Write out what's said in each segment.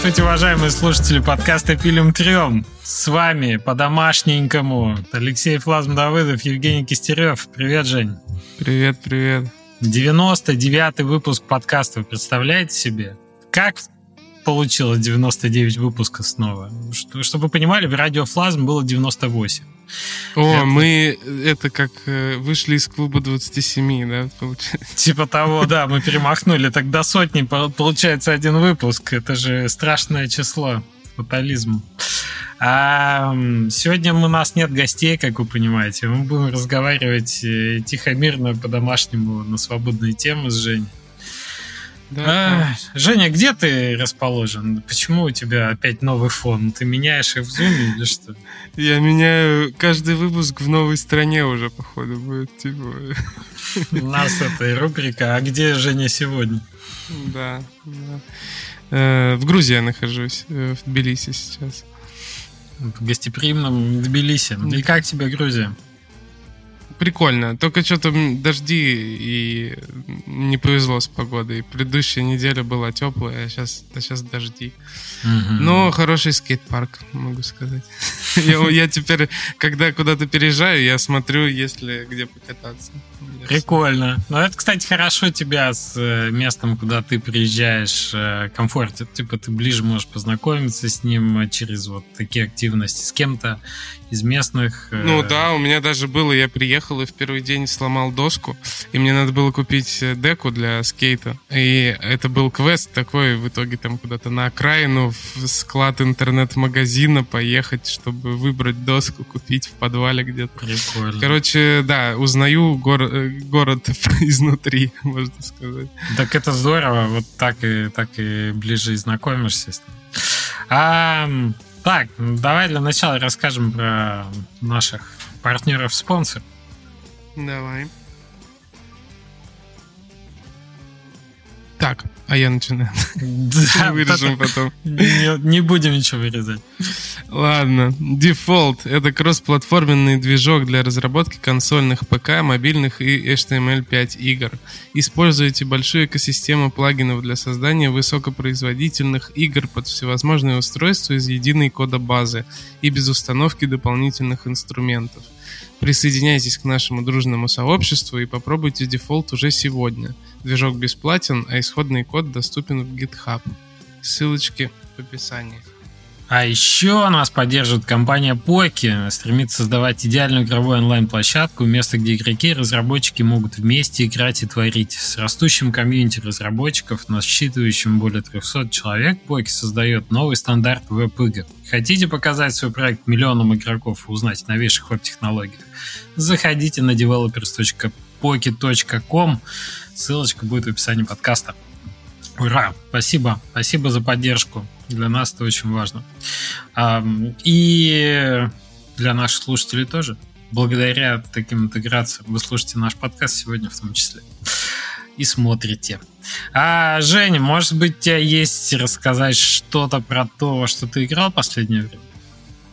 Здравствуйте, уважаемые слушатели подкаста «Пилим трем». С вами по-домашненькому Алексей Флазм Давыдов, Евгений Кистерев. Привет, Жень. Привет, привет. 99-й выпуск подкаста. Вы представляете себе? Как получилось 99 выпусков снова? Чтобы вы понимали, в радио Флазм было 98. О, это... мы это как э, вышли из клуба 27, да, получается? Типа того, да, мы перемахнули. Тогда сотни, получается, один выпуск. Это же страшное число. Фатализм. А сегодня у нас нет гостей, как вы понимаете. Мы будем разговаривать э, тихо, мирно, по-домашнему на свободные темы с Женей. Да, а, Женя, где ты расположен? Почему у тебя опять новый фон? Ты меняешь их в зуме или что? Я меняю каждый выпуск в новой стране уже, походу, будет. Типа... У нас это рубрика «А где Женя сегодня?» Да, да. Э, в Грузии я нахожусь, э, в Тбилиси сейчас. В гостеприимном Тбилиси. И как тебе Грузия? Прикольно. Только что-то дожди и не повезло с погодой. Предыдущая неделя была теплая, а сейчас, а сейчас дожди. Угу. Но хороший скейт-парк, могу сказать. я, я теперь, когда куда-то переезжаю, я смотрю, есть ли где покататься. Прикольно. Ну, это, кстати, хорошо тебя с э, местом, куда ты приезжаешь, э, комфортит. Типа ты ближе можешь познакомиться с ним через вот такие активности с кем-то из местных. Э, ну да, у меня даже было, я приехал и в первый день сломал доску, и мне надо было купить деку для скейта. И это был квест такой, в итоге там куда-то на окраину в склад интернет-магазина поехать, чтобы выбрать доску, купить в подвале где-то. Прикольно. Короче, да, узнаю город город изнутри, можно сказать. Так это здорово, вот так и, так и ближе и знакомишься с ним. А, так, давай для начала расскажем про наших партнеров-спонсоров. Давай. Так, а я начинаю. Да, Вырежем потом. Не, не будем ничего вырезать. Ладно. Default — это кроссплатформенный движок для разработки консольных ПК, мобильных и HTML5 игр. Используйте большую экосистему плагинов для создания высокопроизводительных игр под всевозможные устройства из единой кодобазы и без установки дополнительных инструментов. Присоединяйтесь к нашему дружному сообществу и попробуйте Defold уже сегодня. Движок бесплатен, а исходный код доступен в GitHub. Ссылочки в описании. А еще нас поддерживает компания Poki, стремится создавать идеальную игровую онлайн-площадку, место, где игроки и разработчики могут вместе играть и творить. С растущим комьюнити разработчиков, насчитывающим более 300 человек, Poki создает новый стандарт веб-игр. Хотите показать свой проект миллионам игроков и узнать о новейших веб-технологиях? Заходите на developer.poki.com, ссылочка будет в описании подкаста. Ура! Спасибо. Спасибо за поддержку. Для нас это очень важно. И для наших слушателей тоже. Благодаря таким интеграциям вы слушаете наш подкаст сегодня в том числе. И смотрите. А, Женя, может быть, у тебя есть рассказать что-то про то, что ты играл в последнее время?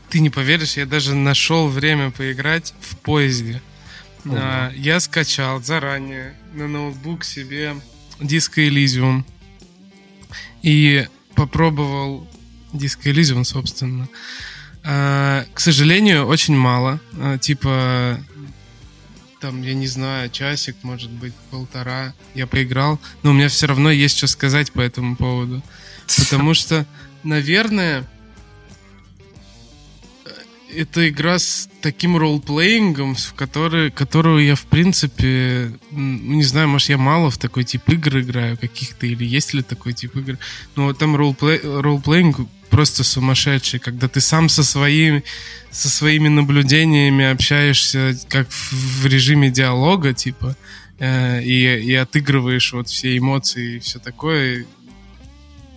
Ты не поверишь, я даже нашел время поиграть в поезде. А, я скачал заранее на ноутбук себе Disco Elysium. И попробовал Disco Elysium, собственно. А, к сожалению, очень мало. А, типа, там, я не знаю, часик, может быть, полтора я поиграл. Но у меня все равно есть что сказать по этому поводу. Потому что, наверное, это игра с таким ролл-плеингом, в который, которую я, в принципе, не знаю, может, я мало в такой тип игр играю каких-то, или есть ли такой тип игр. Но вот там ролл-плеинг просто сумасшедший, когда ты сам со своими, со своими наблюдениями общаешься как в, в режиме диалога, типа, э, и, и отыгрываешь вот все эмоции и все такое.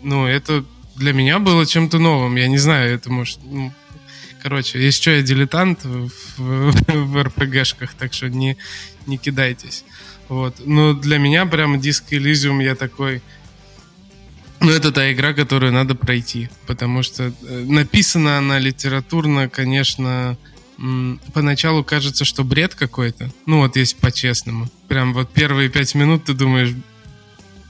Ну, это для меня было чем-то новым. Я не знаю, это может... Ну, Короче, еще я дилетант в, в, РПГшках, так что не, не кидайтесь. Вот. Но для меня прямо диск Elysium я такой... Ну, это та игра, которую надо пройти, потому что э, написана она литературно, конечно, поначалу кажется, что бред какой-то. Ну, вот если по-честному. Прям вот первые пять минут ты думаешь,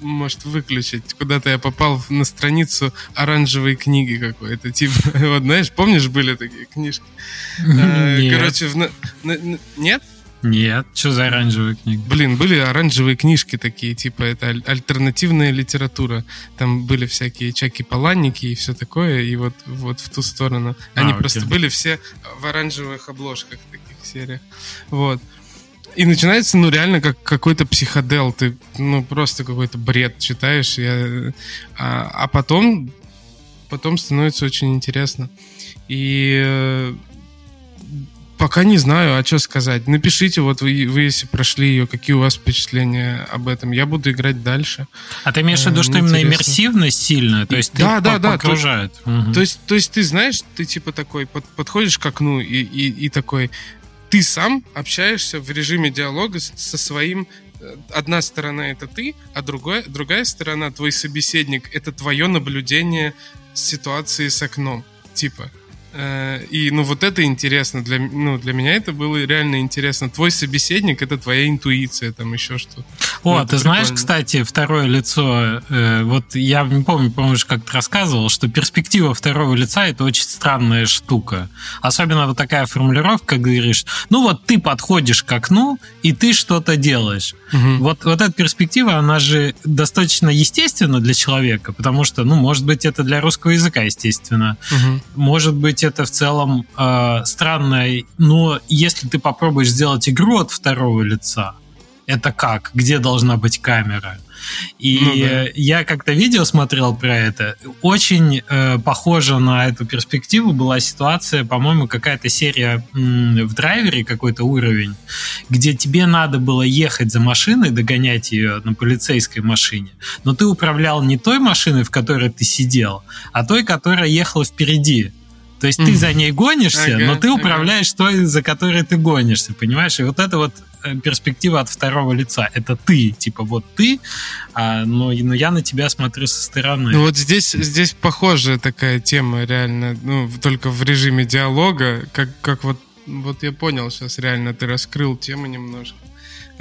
может выключить. Куда-то я попал на страницу оранжевой книги какой-то. Типа, вот знаешь, помнишь, были такие книжки? Нет. Короче, в... нет? Нет, что за оранжевая книга? Блин, были оранжевые книжки такие, типа это аль- альтернативная литература. Там были всякие чаки-паланники и все такое, и вот, вот в ту сторону. Они А, просто были все в оранжевых обложках таких сериях. Вот. И начинается, ну, реально, как какой-то психодел. Ты, ну, просто какой-то бред читаешь. Я, а, а потом, потом становится очень интересно. И э, пока не знаю, а что сказать. Напишите, вот вы, вы если прошли ее, какие у вас впечатления об этом. Я буду играть дальше. А ты имеешь в Э, виду, что мне именно интересно. иммерсивность сильная? То есть ты Да, да, по- да, погружает? Мгм. То есть, то есть ты знаешь, ты типа такой под- подходишь к окну и, и, и такой, ты сам общаешься в режиме диалога со своим. э, Одна сторона это ты, а другая, другая сторона твой собеседник это твое наблюдение ситуации с окном, типа. Э, И ну вот это интересно для ну для меня это было реально интересно. Твой собеседник это твоя интуиция, там еще что-то. О, Ну, ты знаешь, прикольно. кстати, второе лицо, э, вот я не помню, по-моему, уже как-то рассказывал, что перспектива второго лица это очень странная штука. Особенно вот такая формулировка, как говоришь, ну вот ты подходишь к окну, и ты что-то делаешь. Вот, вот эта перспектива, она же достаточно естественна для человека, потому что, ну, может быть, это для русского языка естественно, Мгм. может быть, это в целом э, странно, но если ты попробуешь сделать игру от второго лица, это как? Где должна быть камера? И Ну да. я как-то видео смотрел про это. Очень э, похоже на эту перспективу была ситуация, по-моему, какая-то серия м, в драйвере, какой-то уровень, где тебе надо было ехать за машиной, догонять ее на полицейской машине, но ты управлял не той машиной, в которой ты сидел, а той, которая ехала впереди. То есть ты за ней гонишься, Ага, но ты ага. управляешь той, за которой ты гонишься, понимаешь? И вот это вот э, перспектива от второго лица. Это ты, типа вот ты, а, но, но я на тебя смотрю со стороны. Ну вот здесь, здесь похожая такая тема, реально, ну, только в режиме диалога, как, как вот, вот я понял сейчас, реально, ты раскрыл тему немножко.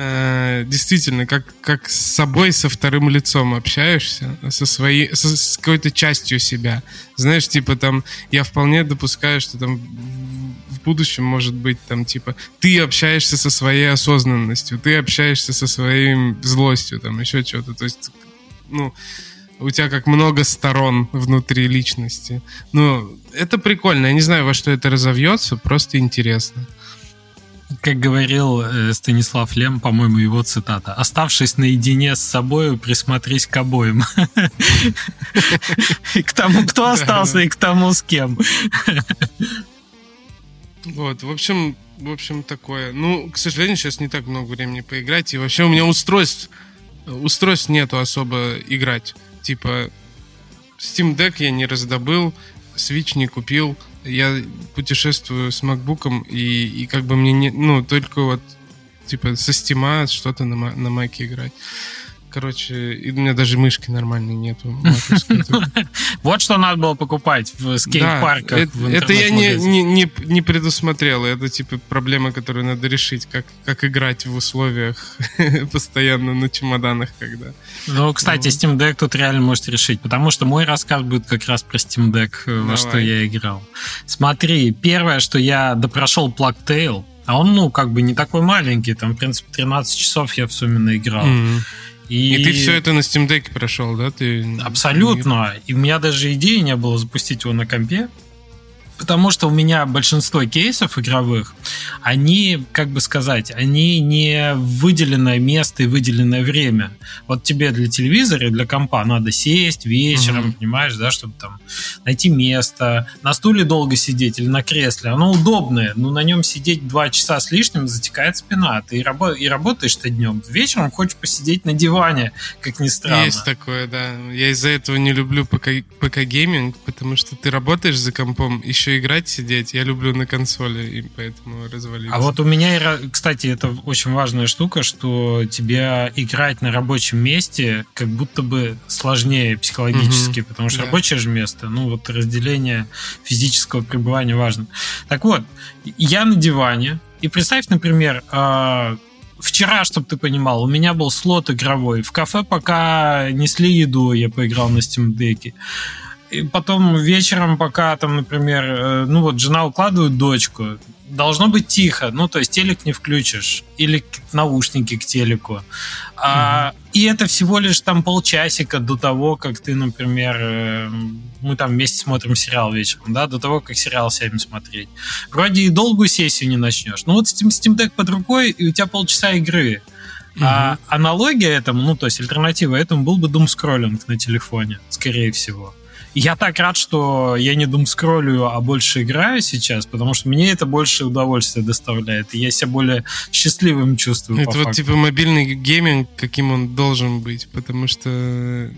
Э, действительно, как, как с собой, со вторым лицом общаешься, со своей, со- с какой-то частью себя. Знаешь, типа там, я вполне допускаю, что там в- будущем может быть там, типа, ты общаешься со своей осознанностью, ты общаешься со своей злостью, там, еще что-то. То есть, ну, у тебя как много сторон внутри личности. Ну, это прикольно. Я не знаю, во что это разовьется, просто интересно. Как говорил э, Станислав Лем, по-моему, его цитата. «Оставшись наедине с собой, присмотрись к обоим». И К тому, кто остался, и к тому, с кем. Вот, в общем, в общем, такое. Ну, к сожалению, сейчас не так много времени поиграть. И вообще у меня устройств, устройств нету особо играть. Типа, Steam Deck я не раздобыл, Switch не купил. Я путешествую с макбуком, и, и как бы мне не... Ну, только вот, типа, со Steam что-то на, на маке играть. Короче, и у меня даже мышки нормальной нету. Вот что надо было покупать в скейт-парках. Это, я не, предусмотрел. Это типа проблема, которую надо решить, как, играть в условиях постоянно на чемоданах, когда. Ну, кстати, Steam Deck тут реально можете решить, потому что мой рассказ будет как раз про Steam Deck, э, во что я играл. Смотри, первое, что я допрошел Plague Tale, а он, ну, как бы не такой маленький, там, в принципе, 13 часов я в сумме наиграл. И... ты все это на Steam Deck прошел, да? Ты... Абсолютно. И у меня даже идеи не было запустить его на компе. Потому что у меня большинство кейсов игровых, они, как бы сказать, они не выделенное место и выделенное время. Вот тебе для телевизора и для компа надо сесть вечером, Мгм. понимаешь, да, чтобы там найти место, на стуле долго сидеть или на кресле. Оно удобное, но на нем сидеть два часа с лишним затекает спина. Ты и, рабо- и работаешь ты днем. Вечером хочешь посидеть на диване, как ни странно. Есть такое, да. Я из-за этого не люблю ПК, ПК-гейминг, потому что ты работаешь за компом, еще играть сидеть. Я люблю на консоли, и поэтому развалился. А вот у меня, кстати, это очень важная штука, что тебе играть на рабочем месте как будто бы сложнее психологически, потому что Да. рабочее же место, ну вот разделение физического пребывания важно. Так вот, я на диване, и представь, например, а, вчера, чтобы ты понимал, у меня был слот игровой. В кафе пока несли еду, я поиграл на Steam Deck. И потом вечером, пока там, например, э, ну вот жена укладывает дочку, должно быть тихо, ну, то есть телек не включишь, или наушники к телеку. Mm-hmm. И это всего лишь там полчасика до того, как ты, например, э, мы там вместе смотрим сериал вечером, да, до того, как сериал сядем смотреть. Вроде и долгую сессию не начнешь. Ну вот Steam, Steam Deck под рукой, и у тебя полчаса игры. Mm-hmm. А аналогия этому, ну, то есть альтернатива этому был бы Doom скроллинг на телефоне, скорее всего я так рад, что я не дум скроллю, а больше играю сейчас, потому что мне это больше удовольствия доставляет, и я себя более счастливым чувствую. Это вот факту. типа мобильный гейминг, каким он должен быть, потому что э,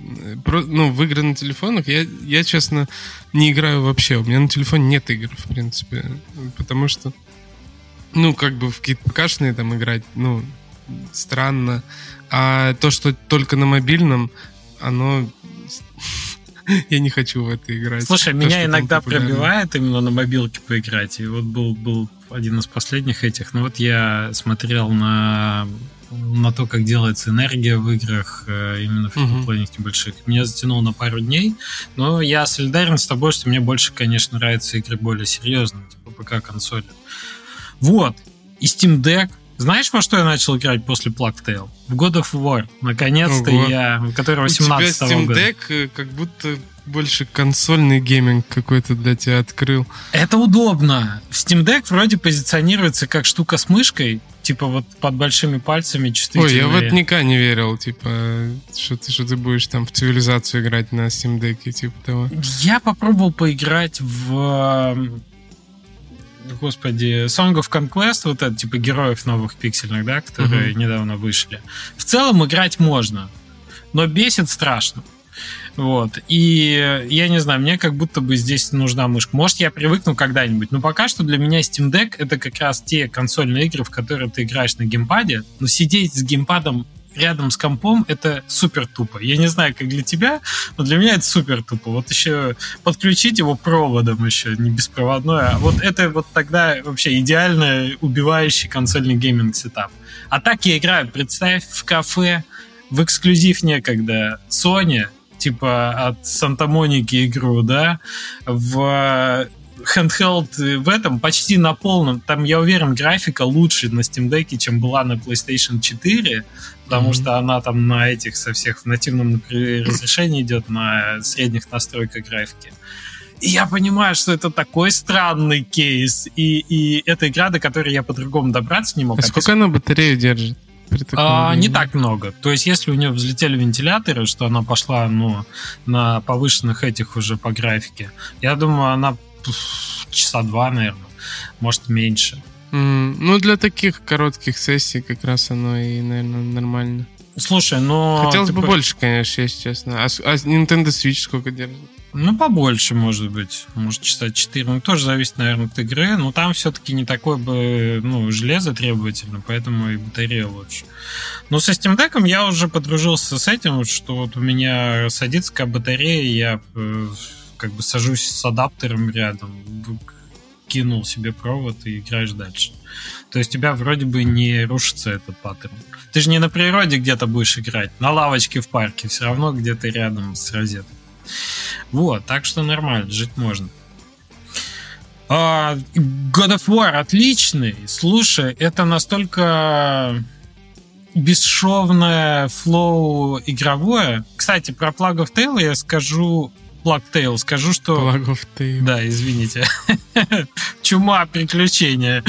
ну, в игры на телефонах я, я, честно, не играю вообще. У меня на телефоне нет игр, в принципе, потому что ну, как бы в какие-то ПКшные там играть, ну, странно. А то, что только на мобильном, оно я не хочу в это играть. Слушай, То, меня иногда пробивает именно на мобилке поиграть. И вот был, был один из последних этих. Ну вот я смотрел на на то, как делается энергия в играх, э, именно в фриплейных uh-huh. небольших. Меня затянуло на пару дней, но я солидарен с тобой, что мне больше, конечно, нравятся игры более серьезные, типа ПК-консоли. Вот. И Steam Deck знаешь, во что я начал играть после Plague Tale? В God of War. Наконец-то Ого. я, который 18 У тебя Steam Deck э, как будто больше консольный гейминг какой-то для тебя открыл. Это удобно. Steam Deck вроде позиционируется как штука с мышкой, типа вот под большими пальцами чувствительные. Ой, я вот никогда не верил, типа, что ты, что ты будешь там в цивилизацию играть на Steam Deck, типа того. Я попробовал поиграть в господи, Song of Conquest, вот это, типа, героев новых пиксельных, да, которые uh-huh. недавно вышли. В целом играть можно, но бесит страшно. Вот. И я не знаю, мне как будто бы здесь нужна мышка. Может, я привыкну когда-нибудь. Но пока что для меня Steam Deck это как раз те консольные игры, в которые ты играешь на геймпаде. Но сидеть с геймпадом рядом с компом это супер тупо. Я не знаю, как для тебя, но для меня это супер тупо. Вот еще подключить его проводом еще, не беспроводной, а вот это вот тогда вообще идеально убивающий консольный гейминг setup. А так я играю, представь, в кафе, в эксклюзив некогда Sony, типа от Санта-Моники игру, да, в handheld в этом почти на полном. Там, я уверен, графика лучше на Steam Deck, чем была на PlayStation 4, потому mm-hmm. что она там на этих со всех в нативном разрешении идет, на средних настройках графики. И я понимаю, что это такой странный кейс, и, и это игра, до которой я по-другому добраться не мог. А, сколько она батарею держит? А, не так много. То есть, если у нее взлетели вентиляторы, что она пошла ну, на повышенных этих уже по графике, я думаю, она часа два, наверное, может меньше. Mm, ну, для таких коротких сессий как раз оно и, наверное, нормально. Слушай, но... Хотелось бы больше, конечно, если честно. А, а Nintendo Switch сколько держит? Ну, побольше, может быть. Может, часа 4. Ну, тоже зависит, наверное, от игры. Но там все-таки не такое бы, ну, железо требовательно, поэтому и батарея лучше. Но со Steam Deck я уже подружился с этим, что вот у меня садится как батарея, я э, как бы сажусь с адаптером рядом, кинул себе провод и играешь дальше. То есть у тебя вроде бы не рушится этот паттерн. Ты же не на природе где-то будешь играть, на лавочке в парке, все равно где-то рядом с розеткой. Вот, так что нормально, жить можно. А, God of War отличный. Слушай, это настолько бесшовное флоу игровое. Кстати, про Plug of Tale я скажу Black скажу, что... Tale. Да, извините. Чума приключения.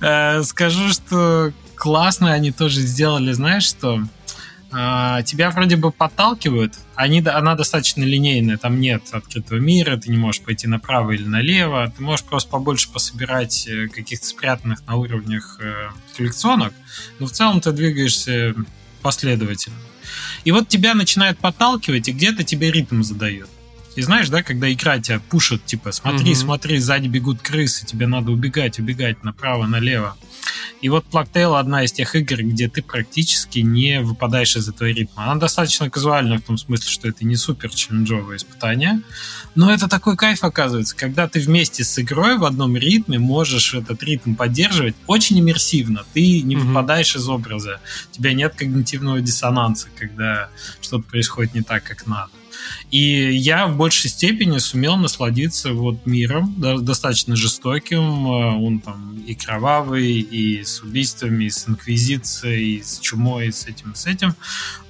Э, скажу, что классно они тоже сделали, знаешь что? А, тебя вроде бы подталкивают, они, она достаточно линейная, там нет открытого мира, ты не можешь пойти направо или налево, ты можешь просто побольше пособирать э, каких-то спрятанных на уровнях э, коллекционок, но в целом ты двигаешься последовательно. И вот тебя начинают подталкивать, и где-то тебе ритм задает. И знаешь, да, когда игра тебя пушит, типа, смотри, угу. смотри, сзади бегут крысы, тебе надо убегать, убегать направо, налево. И вот Plague одна из тех игр, где ты практически не выпадаешь из этого ритма. Она достаточно казуальная в том смысле, что это не супер челленджовое испытание, но это такой кайф оказывается, когда ты вместе с игрой в одном ритме можешь этот ритм поддерживать очень иммерсивно. Ты не mm-hmm. выпадаешь из образа, у тебя нет когнитивного диссонанса, когда что-то происходит не так, как надо. И я в большей степени сумел насладиться вот миром, да, достаточно жестоким. Э, он там и кровавый, и с убийствами, и с инквизицией, и с чумой, и с этим, и с этим.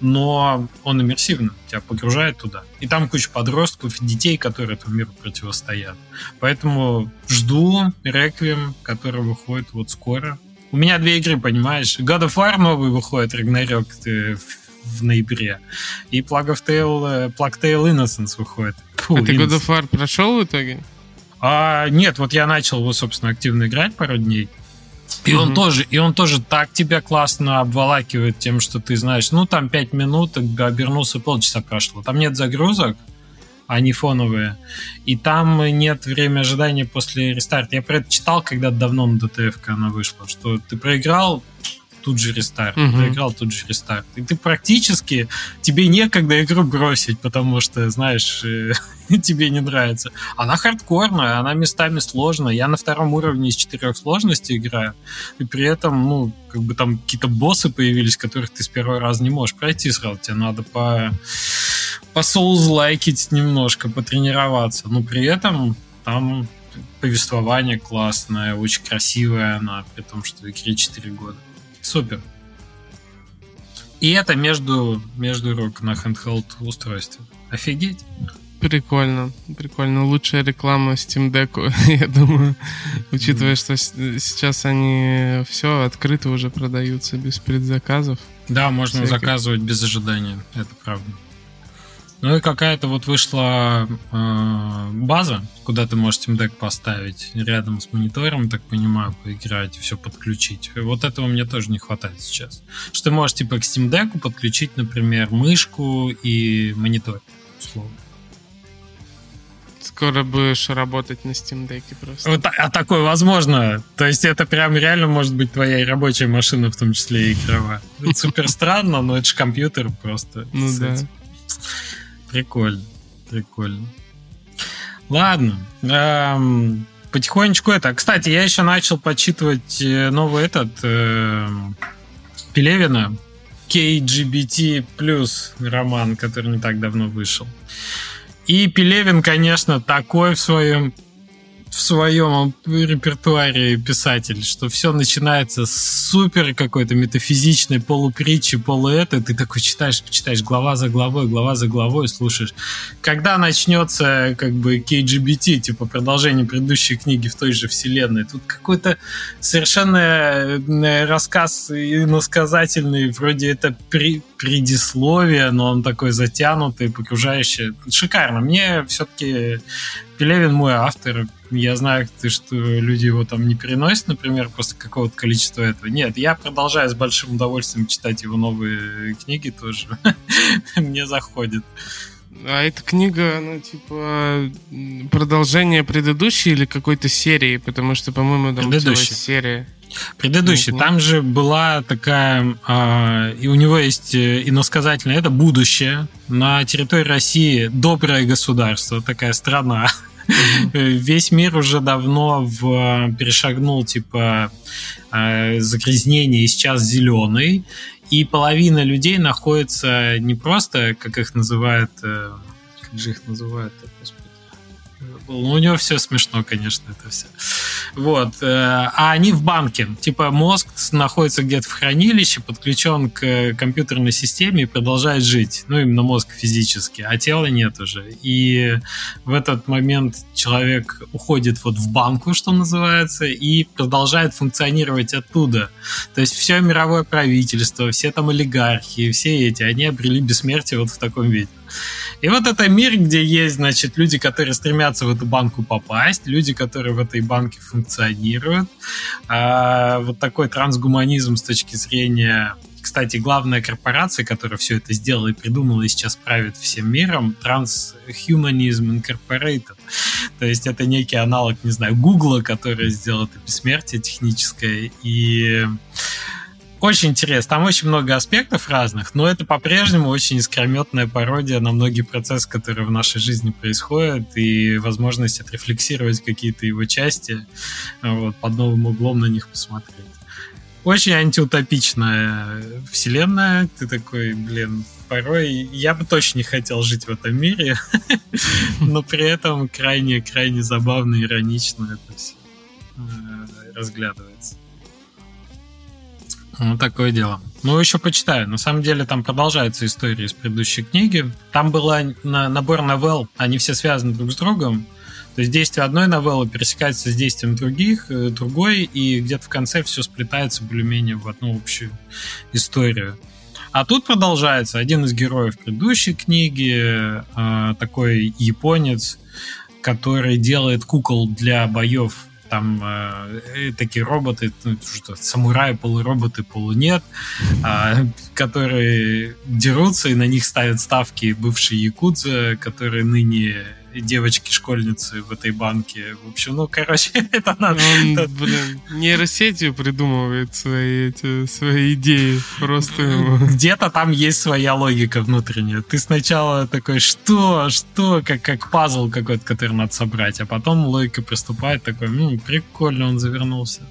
Но он иммерсивно тебя погружает туда. И там куча подростков, детей, которые этому миру противостоят. Поэтому жду Реквием, который выходит вот скоро. У меня две игры, понимаешь? God of War новый выходит, Рагнарёк в ноябре. И Plague of Tale, Plague Tale Innocence выходит. Фу, а ты God of War прошел в итоге? А, нет, вот я начал его, собственно, активно играть пару дней. И mm-hmm. он тоже, и он тоже так тебя классно обволакивает тем, что ты знаешь, ну там 5 минут, обернулся полчаса прошло. Там нет загрузок, они фоновые. И там нет времени ожидания после рестарта. Я про это читал когда давно на DTF она вышла, что ты проиграл, тут же рестарт, угу. проиграл тут же рестарт. И ты практически, тебе некогда игру бросить, потому что, знаешь, э, тебе не нравится. Она хардкорная, она местами сложная. Я на втором уровне из четырех сложностей играю, и при этом, ну, как бы там какие-то боссы появились, которых ты с первого раза не можешь пройти сразу. Тебе надо по по соус-лайкить немножко, потренироваться. Но при этом там повествование классное, очень красивое она, при том, что игре 4 года. Супер. И это между, между рук на handheld устройстве. Офигеть. Прикольно, прикольно. Лучшая реклама Steam Deck, я думаю, учитывая, что сейчас они все открыто уже продаются без предзаказов. Да, можно всяких. заказывать без ожидания, это правда. Ну и какая-то вот вышла э, база, куда ты можешь Steam Deck поставить рядом с монитором, так понимаю, поиграть, все подключить. Вот этого мне тоже не хватает сейчас. Что ты можешь типа к Steam Deck подключить, например, мышку и монитор, условно. Скоро будешь работать на Steam Deck просто. Вот, а такое возможно. То есть это прям реально может быть твоя рабочая машина, в том числе и игровая. Это супер странно, но это же компьютер просто. Ну да. Прикольно, прикольно. Ладно. Эм, потихонечку это. Кстати, я еще начал почитывать э, новый этот э, Пелевина KGBT плюс роман, который не так давно вышел. И Пелевин, конечно, такой в своем в своем репертуаре писатель, что все начинается с супер какой-то метафизичной полупритчи, полуэто, ты такой читаешь, читаешь глава за главой, глава за главой, слушаешь. Когда начнется как бы KGBT, типа продолжение предыдущей книги в той же вселенной, тут какой-то совершенно э, рассказ иносказательный, вроде это при, предисловие, но он такой затянутый, погружающий. Шикарно. Мне все-таки Пелевин мой автор. Я знаю, что люди его там не переносят, например, после какого-то количества этого. Нет, я продолжаю с большим удовольствием читать его новые книги тоже. Мне заходит. А эта книга, ну, типа, продолжение предыдущей или какой-то серии? Потому что, по-моему, там целая серия. Предыдущий. Mm-hmm. Там же была такая... Э, и у него есть э, иносказательное, это будущее. На территории России доброе государство, такая страна. Mm-hmm. Весь мир уже давно в, перешагнул, типа, э, загрязнение, и сейчас зеленый. И половина людей находится не просто, как их называют... Э, как же их называют? Господи ну, у него все смешно, конечно, это все. Вот. Э, а они в банке. Типа мозг находится где-то в хранилище, подключен к компьютерной системе и продолжает жить. Ну, именно мозг физически, а тела нет уже. И в этот момент человек уходит вот в банку, что называется, и продолжает функционировать оттуда. То есть все мировое правительство, все там олигархи, все эти, они обрели бессмертие вот в таком виде. И вот это мир, где есть, значит, люди, которые стремятся в эту банку попасть, люди, которые в этой банке функционируют. А, вот такой трансгуманизм с точки зрения Кстати, главная корпорация, которая все это сделала и придумала и сейчас правит всем миром, Transhumanism Incorporated. То есть это некий аналог, не знаю, Гугла, который сделал это бессмертие техническое. И очень интересно. Там очень много аспектов разных, но это по-прежнему очень искрометная пародия на многие процессы, которые в нашей жизни происходят, и возможность отрефлексировать какие-то его части, вот, под новым углом на них посмотреть. Очень антиутопичная вселенная. Ты такой, блин, порой я бы точно не хотел жить в этом мире, но при этом крайне-крайне забавно иронично это все э, разглядывается. Ну, такое дело. Ну, еще почитаю. На самом деле, там продолжается история из предыдущей книги. Там была на, набор новелл, они все связаны друг с другом. То есть действие одной новеллы пересекается с действием других, э, другой, и где-то в конце все сплетается более-менее в одну общую историю. А тут продолжается. Один из героев предыдущей книги, э, такой японец, который делает кукол для боев там э, такие роботы, ну, что самураи, полуроботы, полунет, э, которые дерутся, и на них ставят ставки бывшие якудзы, которые ныне девочки-школьницы в этой банке. В общем, ну, короче, это надо... Он, блин, нейросетью придумывает свои, эти, свои идеи. Просто Где-то там есть своя логика внутренняя. Ты сначала такой, что, что, как, как пазл какой-то, который надо собрать, а потом логика приступает такой, ну, прикольно он завернулся.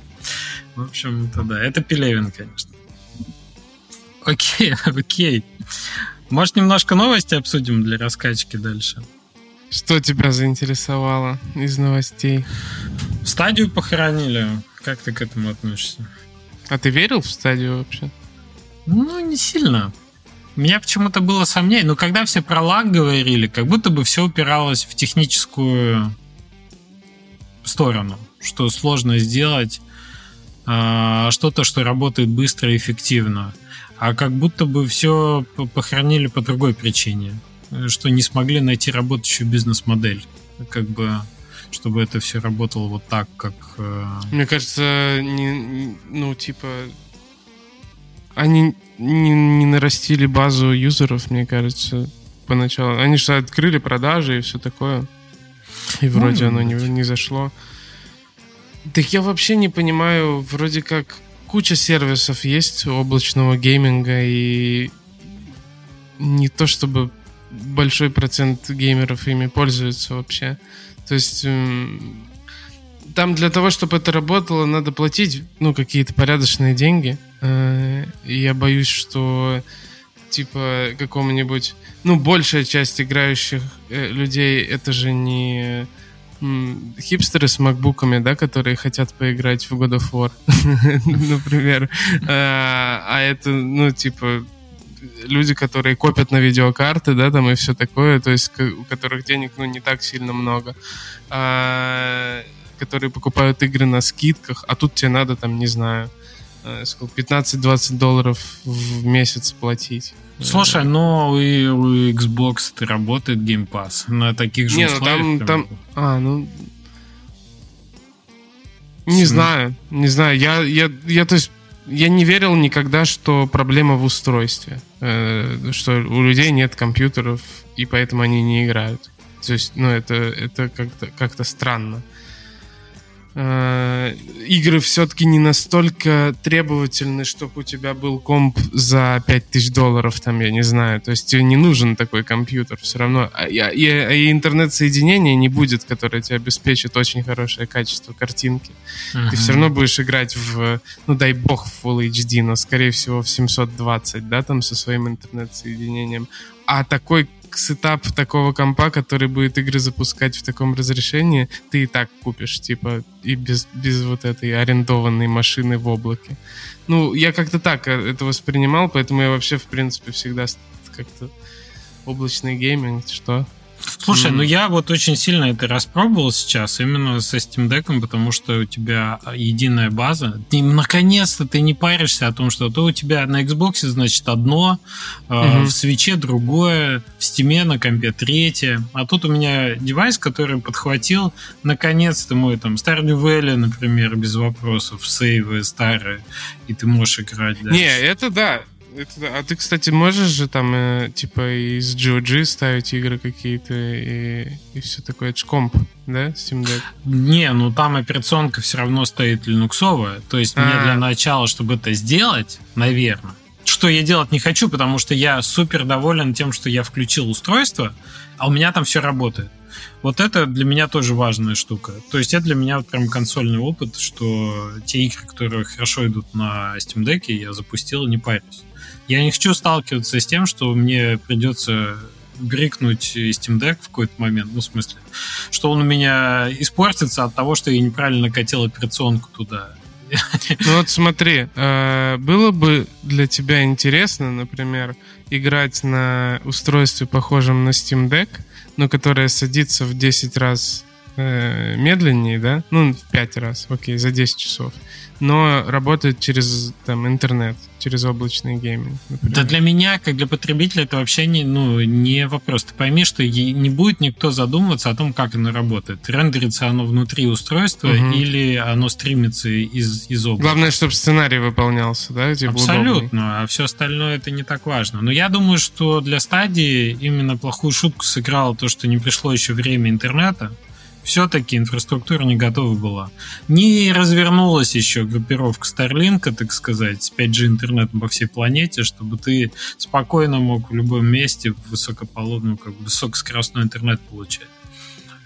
В общем, это да, это Пелевин, конечно. Окей, окей. Может, немножко новости обсудим для раскачки дальше? Что тебя заинтересовало из новостей? Стадию похоронили. Как ты к этому относишься? А ты верил в стадию вообще? Ну, не сильно. У меня почему-то было сомнение, но когда все про лаг говорили, как будто бы все упиралось в техническую сторону, что сложно сделать э, что-то, что работает быстро и эффективно. А как будто бы все похоронили по другой причине что не смогли найти работающую бизнес-модель. Как бы чтобы это все работало вот так, как... Э... Мне кажется, не, ну, типа, они не, не нарастили базу юзеров, мне кажется, поначалу. Они же открыли продажи и все такое. И вроде ну, оно не, не зашло. Так я вообще не понимаю, вроде как куча сервисов есть облачного гейминга, и не то чтобы большой процент геймеров ими пользуются вообще. То есть там для того, чтобы это работало, надо платить, ну, какие-то порядочные деньги. Э, и я боюсь, что типа какому-нибудь, ну, большая часть играющих э, людей это же не хипстеры с макбуками, да, которые хотят поиграть в God of War, например. Э, а это, ну, типа, люди, которые копят на видеокарты, да, там и все такое, то есть у которых денег, ну, не так сильно много, а, которые покупают игры на скидках, а тут тебе надо, там, не знаю, э, сколько, 15-20 долларов в месяц платить. Слушай, но и у Xbox работает Game Pass на таких же не, ну, условиях. Ну, там, там, а, ну, не знаю, не знаю. Я, я, я, то есть, я не верил никогда, что проблема в устройстве, э, что у людей нет компьютеров, и поэтому они не играют. То есть, ну, это, это как-то как странно. Э, игры все-таки не настолько требовательны, чтобы у тебя был комп за 5000 долларов, там, я не знаю. То есть тебе не нужен такой компьютер все равно. А, и, и, и интернет-соединение не будет, которое тебе обеспечит очень хорошее качество картинки. Uh-huh. Ты все равно будешь играть в, ну дай бог, в Full HD, но скорее всего в 720, да, там со своим интернет-соединением. А такой setup такого компа, который будет игры запускать в таком разрешении, ты и так купишь, типа, и без, без вот этой арендованной машины в облаке. Ну, я как-то так э, это воспринимал, поэтому я вообще, в принципе, всегда как-то облачный гейминг, что Слушай, мм. ну я вот очень сильно это распробовал сейчас, именно со Steam Deck, потому что у тебя единая база. Ты, наконец-то ты не паришься о том, что то у тебя на Xbox, значит, одно, mm-hmm. в свече другое, в Steam на компе третье. А тут у меня девайс, который подхватил, наконец-то мой там Stardew Valley, например, без вопросов, сейвы старые, и ты можешь играть дальше. Не, это да, Это, а ты, кстати, можешь же там, э, типа, из GOG ставить игры какие-то и, и все такое? Это комп, да, Steam Deck? Не, ну там операционка все равно стоит линуксовая. То есть мне А. для начала, чтобы это сделать, наверное, что я делать не хочу, потому что я супер доволен тем, что я включил устройство, а у меня там все работает. Вот это для меня тоже важная штука. То есть это для меня вот прям консольный опыт, что те игры, которые хорошо идут на Steam Deck, я запустил и не парюсь. Я не хочу сталкиваться с тем, что мне придется брикнуть Steam Deck в какой-то момент, ну, в смысле, что он у меня испортится от того, что я неправильно катил операционку туда. Ну вот смотри, э, было бы для тебя интересно, например, играть на устройстве, похожем на Steam Deck, но которое садится в 10 раз э, медленнее, да? Ну, в 5 раз, окей, за 10 часов. Но работает через там, интернет, через облачный гейминг. например. Да для меня, как для потребителя, это вообще не, ну, не вопрос. Ты пойми, что не будет никто задумываться о том, как оно работает. Рендерится оно внутри устройства Мгм. или оно стримится из, из облака. Главное, чтобы сценарий выполнялся, да? Типа удобный. Абсолютно, а все остальное это не так важно. Но я думаю, что для стадии именно плохую шутку сыграло то, что не пришло еще время интернета. Все-таки инфраструктура не готова была. Не развернулась еще группировка Старлинка, так сказать, с 5G интернетом по всей планете, чтобы ты спокойно мог в любом месте высокоположную, как бы высокоскоростной интернет получать.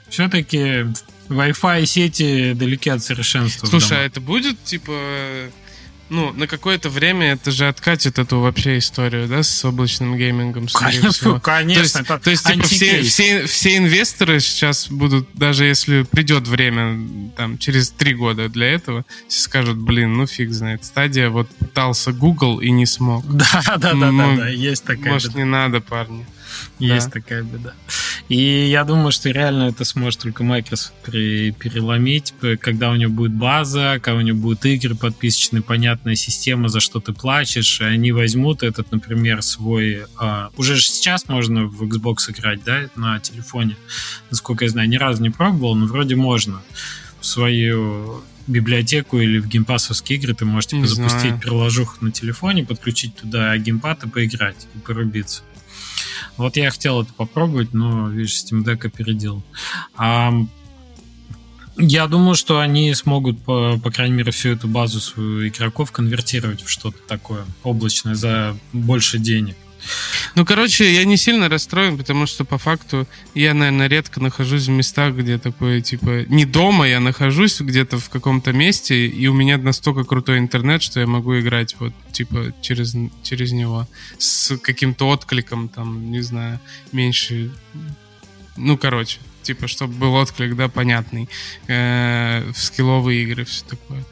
Все-таки Wi-Fi сети далеки от совершенства. Слушай, а это будет, типа, ну, на какое-то время это же откатит эту вообще историю, да, с облачным геймингом, скорее всего. Конечно, то есть, то есть, типа, все, все, все инвесторы сейчас будут, даже если придет время, там, через три года для этого, все скажут, блин, ну фиг знает, стадия, вот пытался Google и не смог. Да, да, да, да, Ну, да, есть такая Может, не надо, парни. Есть такая беда. И я думаю, что реально это сможет только Microsoft переломить, когда у него будет база, когда у него будут игры подписочные, понятная система, за что ты плачешь, и они возьмут этот, например, свой... а, уже же сейчас можно в Xbox играть, да, на телефоне. Насколько я знаю, ни разу не пробовал, но вроде можно. В свою библиотеку или в геймпасовские игры ты можешь типа, запустить приложуху на телефоне, подключить туда геймпад и поиграть, и порубиться. Вот я хотел это попробовать, но, видишь, Steam Deck опередил. А, я думаю, что они смогут, по, по крайней мере, всю эту базу игроков конвертировать в что-то такое облачное за больше денег. Ну, короче, я не сильно расстроен, потому что по факту я, наверное, редко нахожусь в местах, где такое, типа, не дома, я нахожусь где-то в каком-то месте, и у меня настолько крутой интернет, что я могу играть вот, типа, через, через него. С каким-то откликом, там, не знаю, меньше... Ну, короче, типа, чтобы был отклик, да, понятный. Э, в скилловые игры, все такое.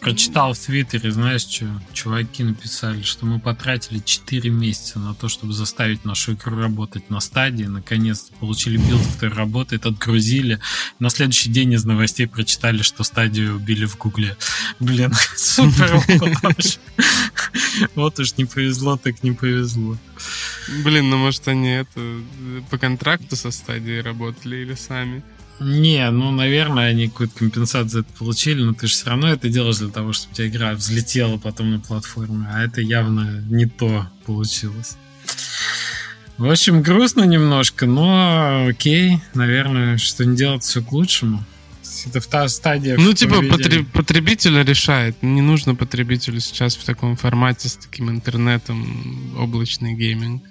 Прочитал в Твиттере, знаешь, что чуваки написали, что мы потратили 4 месяца на то, чтобы заставить нашу игру работать на Стадии. Наконец-то получили билд, который работает, отгрузили. На следующий день из новостей прочитали, что Стадию убили в Гугле. Блин, супер. Вот уж не повезло, так не повезло. Блин, ну, может, они это по контракту со стадией работали или сами? Не, ну, наверное, они какую-то компенсацию за это получили, но ты же все равно это делаешь для того, чтобы у тебя игра взлетела потом на платформе, а это явно не то получилось. В общем, грустно немножко, но окей, наверное, что не делать все к лучшему. Это вторая стадия. Ну, типа, потреб- потребитель решает. Не нужно потребителю сейчас в таком формате с таким интернетом облачный гейминг.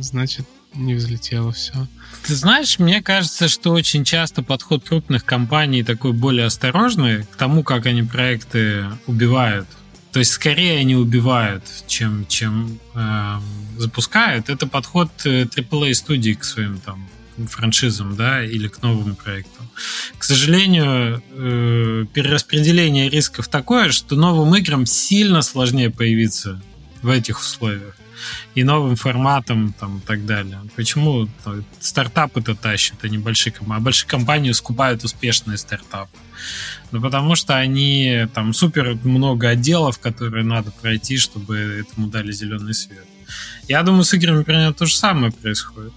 Значит, не взлетело все. Ты знаешь, мне кажется, что очень часто подход крупных компаний такой более осторожный к тому, как они проекты убивают. То есть скорее они убивают, чем, чем эм, запускают. Это подход э, AAA студий к своим там франшизам, да, или к новым проектам. К сожалению, э, перераспределение рисков такое, что новым играм сильно сложнее появиться в этих условиях и новым форматом там, и так далее. Почему то, стартапы-то тащат, а не большие компании? А большие компании скупают успешные стартапы. Ну, потому что они там супер много отделов, которые надо пройти, чтобы этому дали зеленый свет. Я думаю, с играми примерно то же самое происходит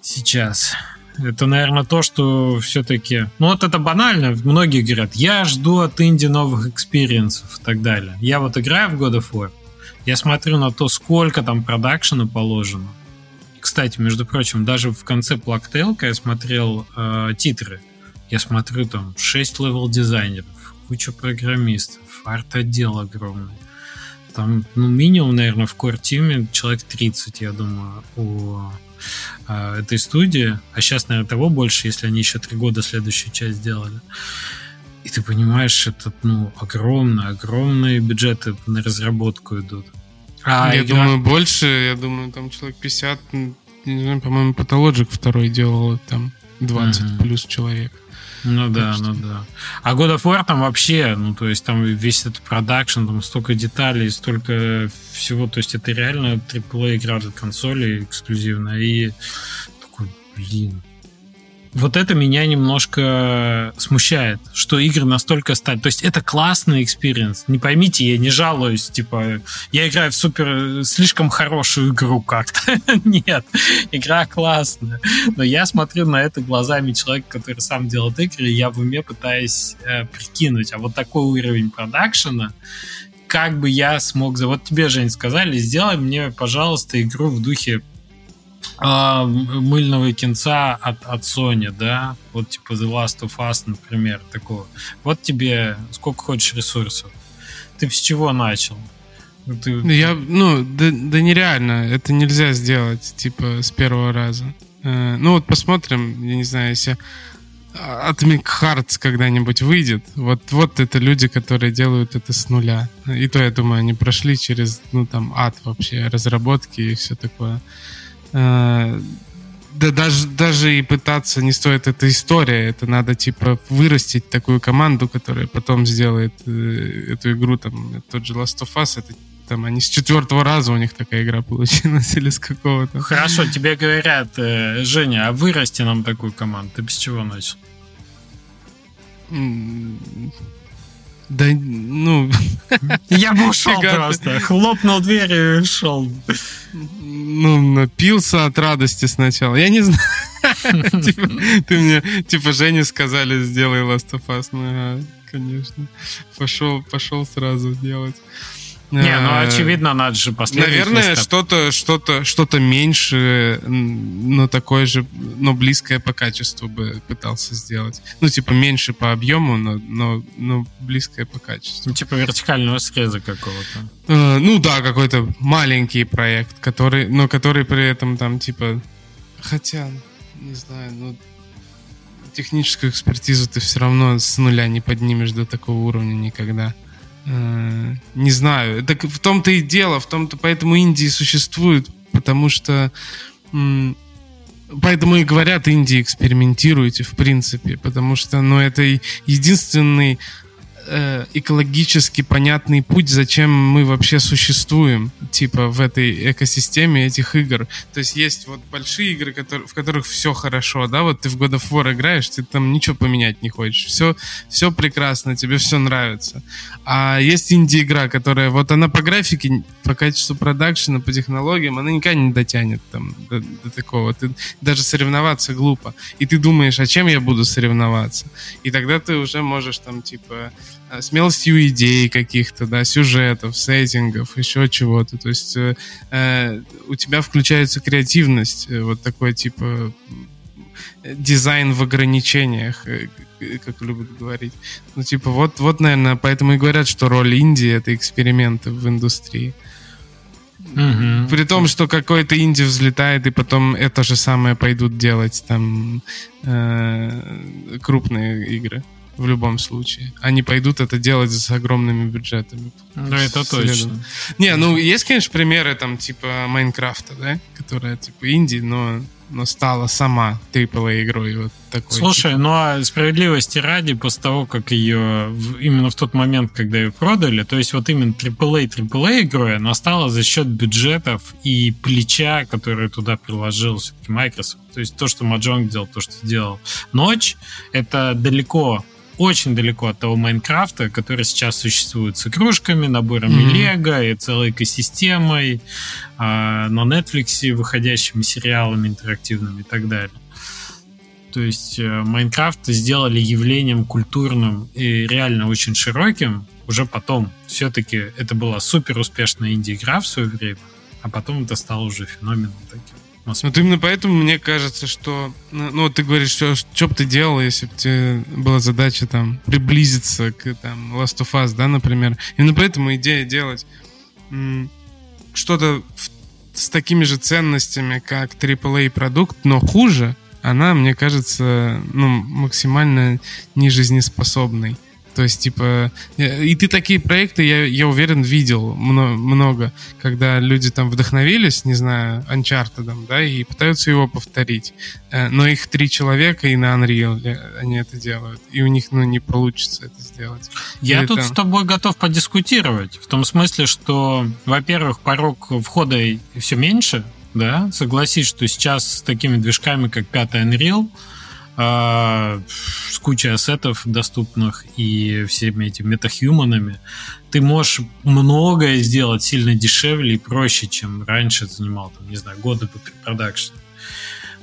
сейчас. Это, наверное, то, что все-таки... Ну, вот это банально. Многие говорят, я жду от инди новых experience ов и так далее. Я вот играю в God of War, Я смотрю на то, сколько там продакшена положено. Кстати, между прочим, даже в конце когда я смотрел э, титры, я смотрю там 6 level дизайнеров, куча программистов, арт-отдел огромный. Там, ну, минимум, наверное, в core тиме человек 30, я думаю, у э, этой студии. А сейчас, наверное, того больше, если они еще три года следующую часть сделали. И ты понимаешь, это, ну, огромные, огромные бюджеты на разработку идут. А, я игра... думаю, больше, я думаю, там человек 50, не знаю, по-моему, Pathologic второй делал там 20 mm-hmm. плюс человек. Ну да, что... ну да. А God of War там вообще, ну то есть там весь этот продакшн, там столько деталей, столько всего, то есть это реально AAA игра для консоли эксклюзивная, и такой, блин, вот это меня немножко смущает, что игры настолько стали. То есть это классный experience. Не поймите, я не жалуюсь, типа, я играю в супер слишком хорошую игру как-то. Нет, игра классная. Но я смотрю на это глазами человека, который сам делает игры, и я в уме пытаюсь э, прикинуть, а вот такой уровень продакшена, как бы я смог... Вот тебе, Жень, сказали, сделай мне, пожалуйста, игру в духе а, мыльного кинца от, от Sony, да, вот типа The Last of Us, например, такого. Вот тебе сколько хочешь ресурсов. Ты с чего начал? Ну, ты... Ну, я, ну, да, да нереально, это нельзя сделать, типа, с первого раза. Э, ну, вот посмотрим, я не знаю, если Atomic Hearts когда-нибудь выйдет, вот, вот это люди, которые делают это с нуля. И то, я думаю, они прошли через, ну, там, ад вообще, разработки и все такое. Э, да даже, даже и пытаться не стоит эта история. Это надо, типа, вырастить такую команду, которая потом сделает э, эту игру, там, тот же Last of Us, это там они с четвертого раза у них такая игра получилась или с какого-то. Хорошо, тебе говорят, э, Женя, а вырасти нам такую команду. Ты без чего начал? Да, ну... Я бы ушел просто. Хлопнул дверь и ушел. Ну, напился от радости сначала. Я не знаю. Типа, ты мне, типа, Жене сказали, сделай Last of Us. Ну, конечно. Пошел, пошел сразу делать. Не, ну очевидно, надо же последовать. Наверное, что-то, что-то, что-то меньше, но такое же, но близкое по качеству бы пытался сделать. Ну, типа меньше по объему, но, но, но близкое по качеству. Ну, типа вертикального среза какого-то. Uh, ну да, какой-то маленький проект, который, но который при этом там типа, хотя, не знаю, ну техническую экспертизу ты все равно с нуля не поднимешь до такого уровня никогда. Э, не знаю. Так в том-то и дело, в том-то поэтому Индии существует, потому что Поэтому и говорят, Индии экспериментируйте, в принципе, потому что, ну, это единственный э, экологически понятный путь, зачем мы вообще существуем, типа, в этой экосистеме этих игр. То есть есть вот большие игры, которые, в которых все хорошо, да, вот ты в God of War играешь, ты там ничего поменять не хочешь, все, все прекрасно, тебе все нравится. А есть инди-игра, которая, вот она по графике, по качеству продакшена, по технологиям, она никогда не дотянет там до, до такого. Ты, даже соревноваться глупо. И ты думаешь, а чем я буду соревноваться? И тогда ты уже можешь там, типа, смелостью идей каких-то, да, сюжетов, сеттингов, еще чего-то. То есть э, э у тебя включается креативность, э, вот такой типа дизайн в ограничениях, как любят говорить. Ну, типа, вот, вот, наверное, поэтому и говорят, что роль Индии — это эксперименты в индустрии. Угу. При том, что какой-то инди взлетает, и потом это же самое пойдут делать там э, крупные игры в любом случае. Они пойдут это делать с огромными бюджетами. Ну, это точно. Не, ну, есть, конечно, примеры там, типа, Майнкрафта, да, которая, типа, инди, но но стала сама AAA игрой вот такой. Слушай, типа. ну а справедливости ради, после того, как ее именно в тот момент, когда ее продали, то есть вот именно AAA, AAA игрой, она стала за счет бюджетов и плеча, который туда приложил все-таки Microsoft. То есть то, что Маджонг делал, то, что делал Ночь, это далеко очень далеко от того Майнкрафта, который сейчас существует с игрушками, наборами mm-hmm. Лего и целой экосистемой, а, на Netflix выходящими сериалами интерактивными и так далее. То есть э, Майнкрафт сделали явлением культурным и реально очень широким, уже потом. Все-таки это была супер успешная инди-игра в свое время, а потом это стало уже феноменом таким. Вот именно поэтому мне кажется, что... Ну, ну ты говоришь, что, что бы ты делал, если бы тебе была задача там приблизиться к там, Last of Us, да, например. Именно поэтому идея делать что-то с такими же ценностями, как AAA продукт, но хуже, она, мне кажется, ну, максимально нежизнеспособной. То есть, типа, э, и ты такие проекты, я, я уверен, видел много, когда люди там вдохновились, не знаю, Uncharted, да, и пытаются его повторить. Э, но их три человека, и на Unreal они это делают. И у них, ну, не получится это сделать. Я Или тут там... с тобой готов подискутировать. В том смысле, что, во-первых, порог входа все меньше, да, согласись, что сейчас с такими движками, как пятый Unreal, с кучей ассетов доступных и всеми этими метахьюманами, ты можешь многое сделать сильно дешевле и проще, чем раньше занимал, там, не знаю, годы по препродакшену.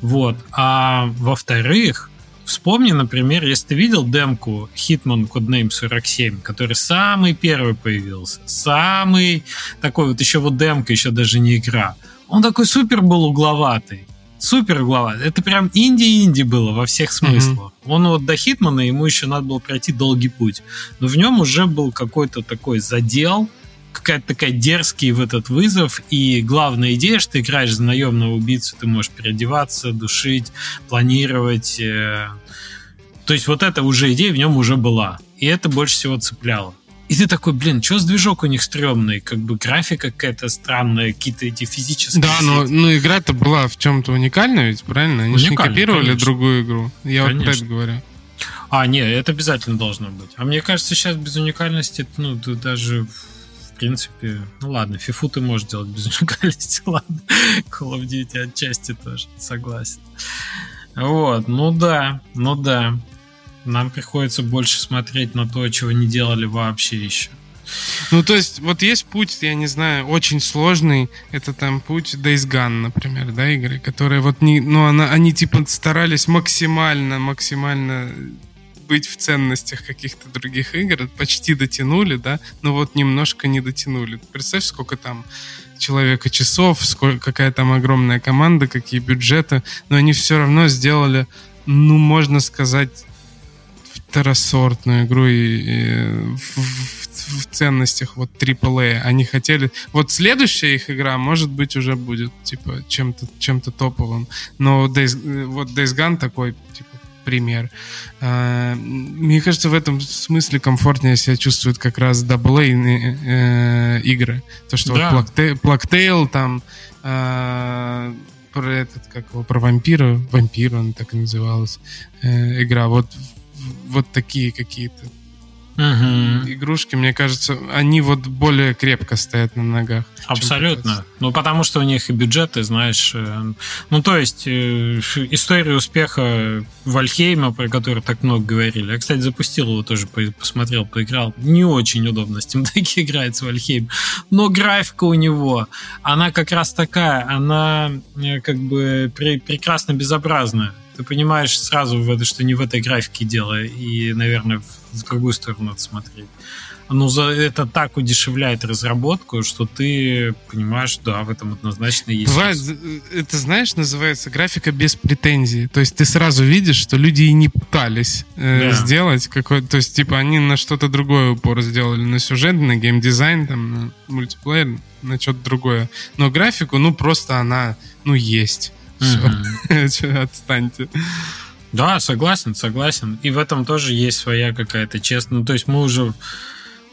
Вот. А во-вторых, вспомни, например, если ты видел демку Hitman Codename 47, который самый первый появился, самый такой вот еще вот демка, еще даже не игра. Он такой супер был угловатый Супер глава. Это прям инди-инди было во всех смыслах. Mm-hmm. Он вот до Хитмана, ему еще надо было пройти долгий путь. Но в нем уже был какой-то такой задел, какая-то такая дерзкий в этот вызов. И главная идея, что ты играешь за наемного убийцу, ты можешь переодеваться, душить, планировать. Э. То есть вот эта уже идея в нем уже была. И это больше всего цепляло. И ты такой, блин, что с движок у них стрёмный? Как бы графика какая-то странная, какие-то эти физические... Да, но ну, игра-то была в чем-то уникальная ведь, правильно? Они же не копировали конечно. другую игру. Я конечно. вот это говорю. А, нет, это обязательно должно быть. А мне кажется, сейчас без уникальности, ну, даже в принципе, ну ладно, фифу ты можешь делать без уникальности, ладно. Call of Duty отчасти тоже, согласен. Вот, ну да, ну да нам приходится больше смотреть на то, чего не делали вообще еще. Ну, то есть, вот есть путь, я не знаю, очень сложный. Это там путь Days Gone, например, да, игры, которые вот не... Ну, она, они типа старались максимально, максимально быть в ценностях каких-то других игр, почти дотянули, да, но вот немножко не дотянули. Представь, сколько там человека часов, сколько, какая там огромная команда, какие бюджеты, но они все равно сделали, ну, можно сказать, второсортную игру и, и в, в, в ценностях вот AAA. Они хотели... Вот следующая их игра, может быть, уже будет, типа, чем-то чем топовым. Но Days, вот Days Gone такой, типа, пример. А, мне кажется, в этом смысле комфортнее себя чувствуют как раз AA э, игры. То, что да. вот Blacktail, там а, про этот, как его, про вампира, вампир он так и называлась, э, игра. Вот вот такие какие-то угу. игрушки, мне кажется, они вот более крепко стоят на ногах. Абсолютно. Ну, потому что у них и бюджеты, знаешь. Э, ну, то есть, э, история успеха Вальхейма, про который так много говорили. Я, кстати, запустил его тоже, посмотрел, поиграл. Не очень удобно с Steam Deck играть с Вальхейм. Но графика у него, она как раз такая, она э, как бы прекрасно безобразная ты понимаешь сразу, что не в этой графике дело, и, наверное, в другую сторону надо смотреть. Ну, за это так удешевляет разработку, что ты понимаешь, да, в этом однозначно есть. Бывает, это, знаешь, называется графика без претензий. То есть ты сразу видишь, что люди и не пытались э, да. сделать какой То есть, типа, они на что-то другое упор сделали. На сюжет, на геймдизайн, там, на мультиплеер, на что-то другое. Но графику, ну, просто она, ну, есть. Все, отстаньте. Да, согласен, согласен. И в этом тоже есть своя какая-то честность. Ну, то есть мы уже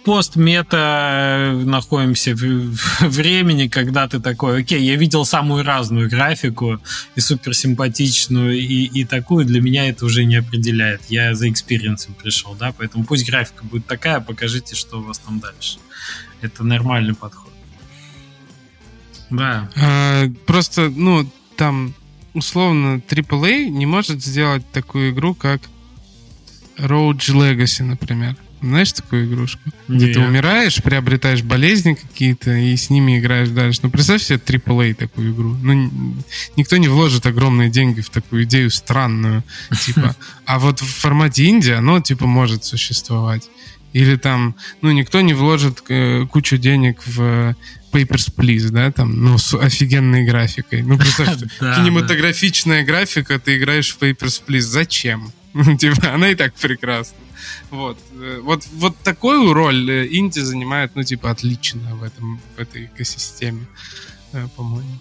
пост-мета э, находимся в времени, когда ты такой, окей, я видел самую разную графику и суперсимпатичную, и, и такую, для меня это уже не определяет. Я за experience ом пришел, да, поэтому пусть графика будет такая, покажите, что у вас там дальше. Это нормальный подход. Да. А, просто, ну, там условно AAA не может сделать такую игру, как Road Legacy, например. Знаешь такую игрушку? Где Нет. ты умираешь, приобретаешь болезни какие-то и с ними играешь дальше. Ну, представь себе AAA такую игру. Ну, никто не вложит огромные деньги в такую идею странную, типа. А вот в формате Индии оно, типа, может существовать. Или там, ну, никто не вложит э, кучу денег в Papers, Please, да, там, ну, с офигенной графикой. Ну, представь, кинематографичная графика, ты играешь в Papers, Please. Зачем? Ну, типа, она и так прекрасна. Вот. Э, вот, вот такую роль э, инди занимает, ну, типа, отлично в, этом, в этой экосистеме, э, по-моему.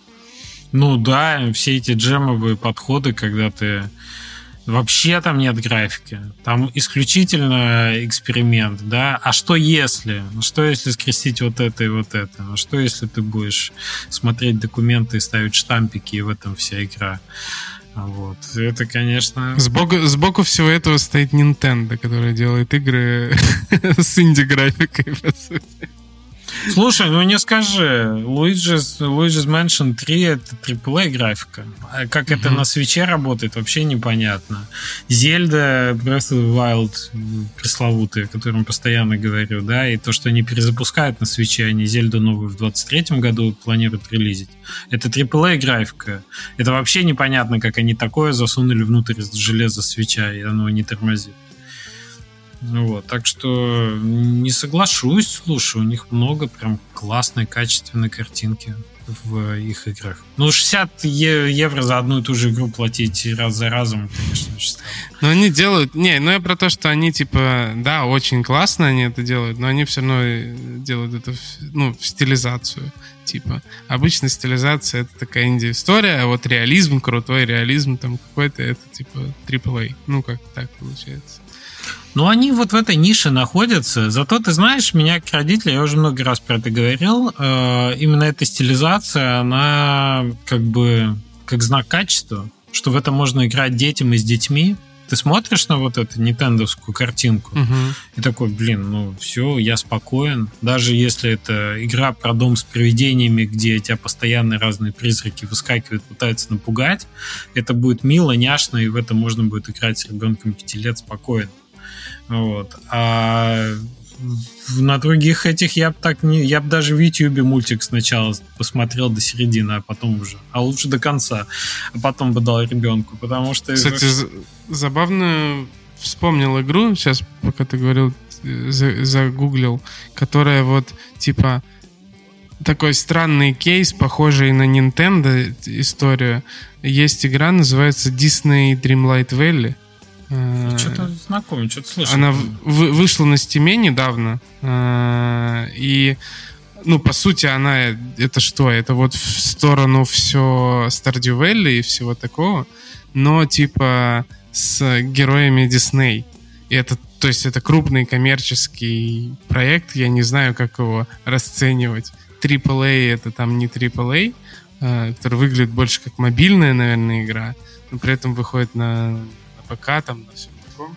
Ну да, все эти джемовые подходы, когда ты Вообще там нет графики. Там исключительно эксперимент, да. А что если? Ну, что если скрестить вот это и вот это? Ну, что если ты будешь смотреть документы и ставить штампики, и в этом вся игра? Вот. Это, конечно... Сбоку, сбоку всего этого стоит Nintendo, которая делает игры с инди-графикой, по сути. Слушай, ну не скажи, Luigi's, Luigi's Mansion 3 это AAA графика. А как это на свече работает, вообще непонятно. Зельда Breath of the Wild пресловутые, о котором постоянно говорю, да, и то, что они перезапускают на свече, они Зельду новую в 23 году планируют релизить. Это AAA графика. Это вообще непонятно, как они такое засунули внутрь железа свеча, и оно не тормозит. Вот, так что не соглашусь, слушай, у них много прям классной, качественной картинки в их играх. Ну, 60 евро за одну и ту же игру платить раз за разом, конечно, очень Но они делают... Не, ну я про то, что они, типа, да, очень классно они это делают, но они все равно делают это, ну, в стилизацию. Типа, обычно стилизация — это такая инди-история, а вот реализм, крутой реализм там какой-то, это, типа, AAA. Ну, как так получается. Ну, они вот в этой нише находятся. Зато, ты знаешь, меня как родители, я уже много раз про это говорил, э, именно эта стилизация, она как бы как знак качества, что в это можно играть детям и с детьми. Ты смотришь на вот эту нинтендовскую картинку угу. и такой, блин, ну все, я спокоен. Даже если это игра про дом с привидениями, где тебя постоянно разные призраки выскакивают, пытаются напугать, это будет мило, няшно, и в это можно будет играть с ребенком пяти лет спокойно. Вот. А на других этих я бы так не... Я бы даже в YouTube мультик сначала посмотрел до середины, а потом уже... А лучше до конца. А потом бы дал ребенку, потому что... Кстати, забавно вспомнил игру, сейчас, пока ты говорил, загуглил, которая вот, типа, такой странный кейс, похожий на Nintendo историю. Есть игра, называется Disney Dreamlight Valley. Э, что-то знакомое, что-то слышал. Она вышла на стиме недавно. Э, и, ну, по сути, она... Это что? Это вот в сторону все Valley и всего такого, но типа с героями Дисней. И это, то есть это крупный коммерческий проект, я не знаю, как его расценивать. AAA это там не AAA, э, который выглядит больше как мобильная, наверное, игра, но при этом выходит на ПК, там, на всем таком.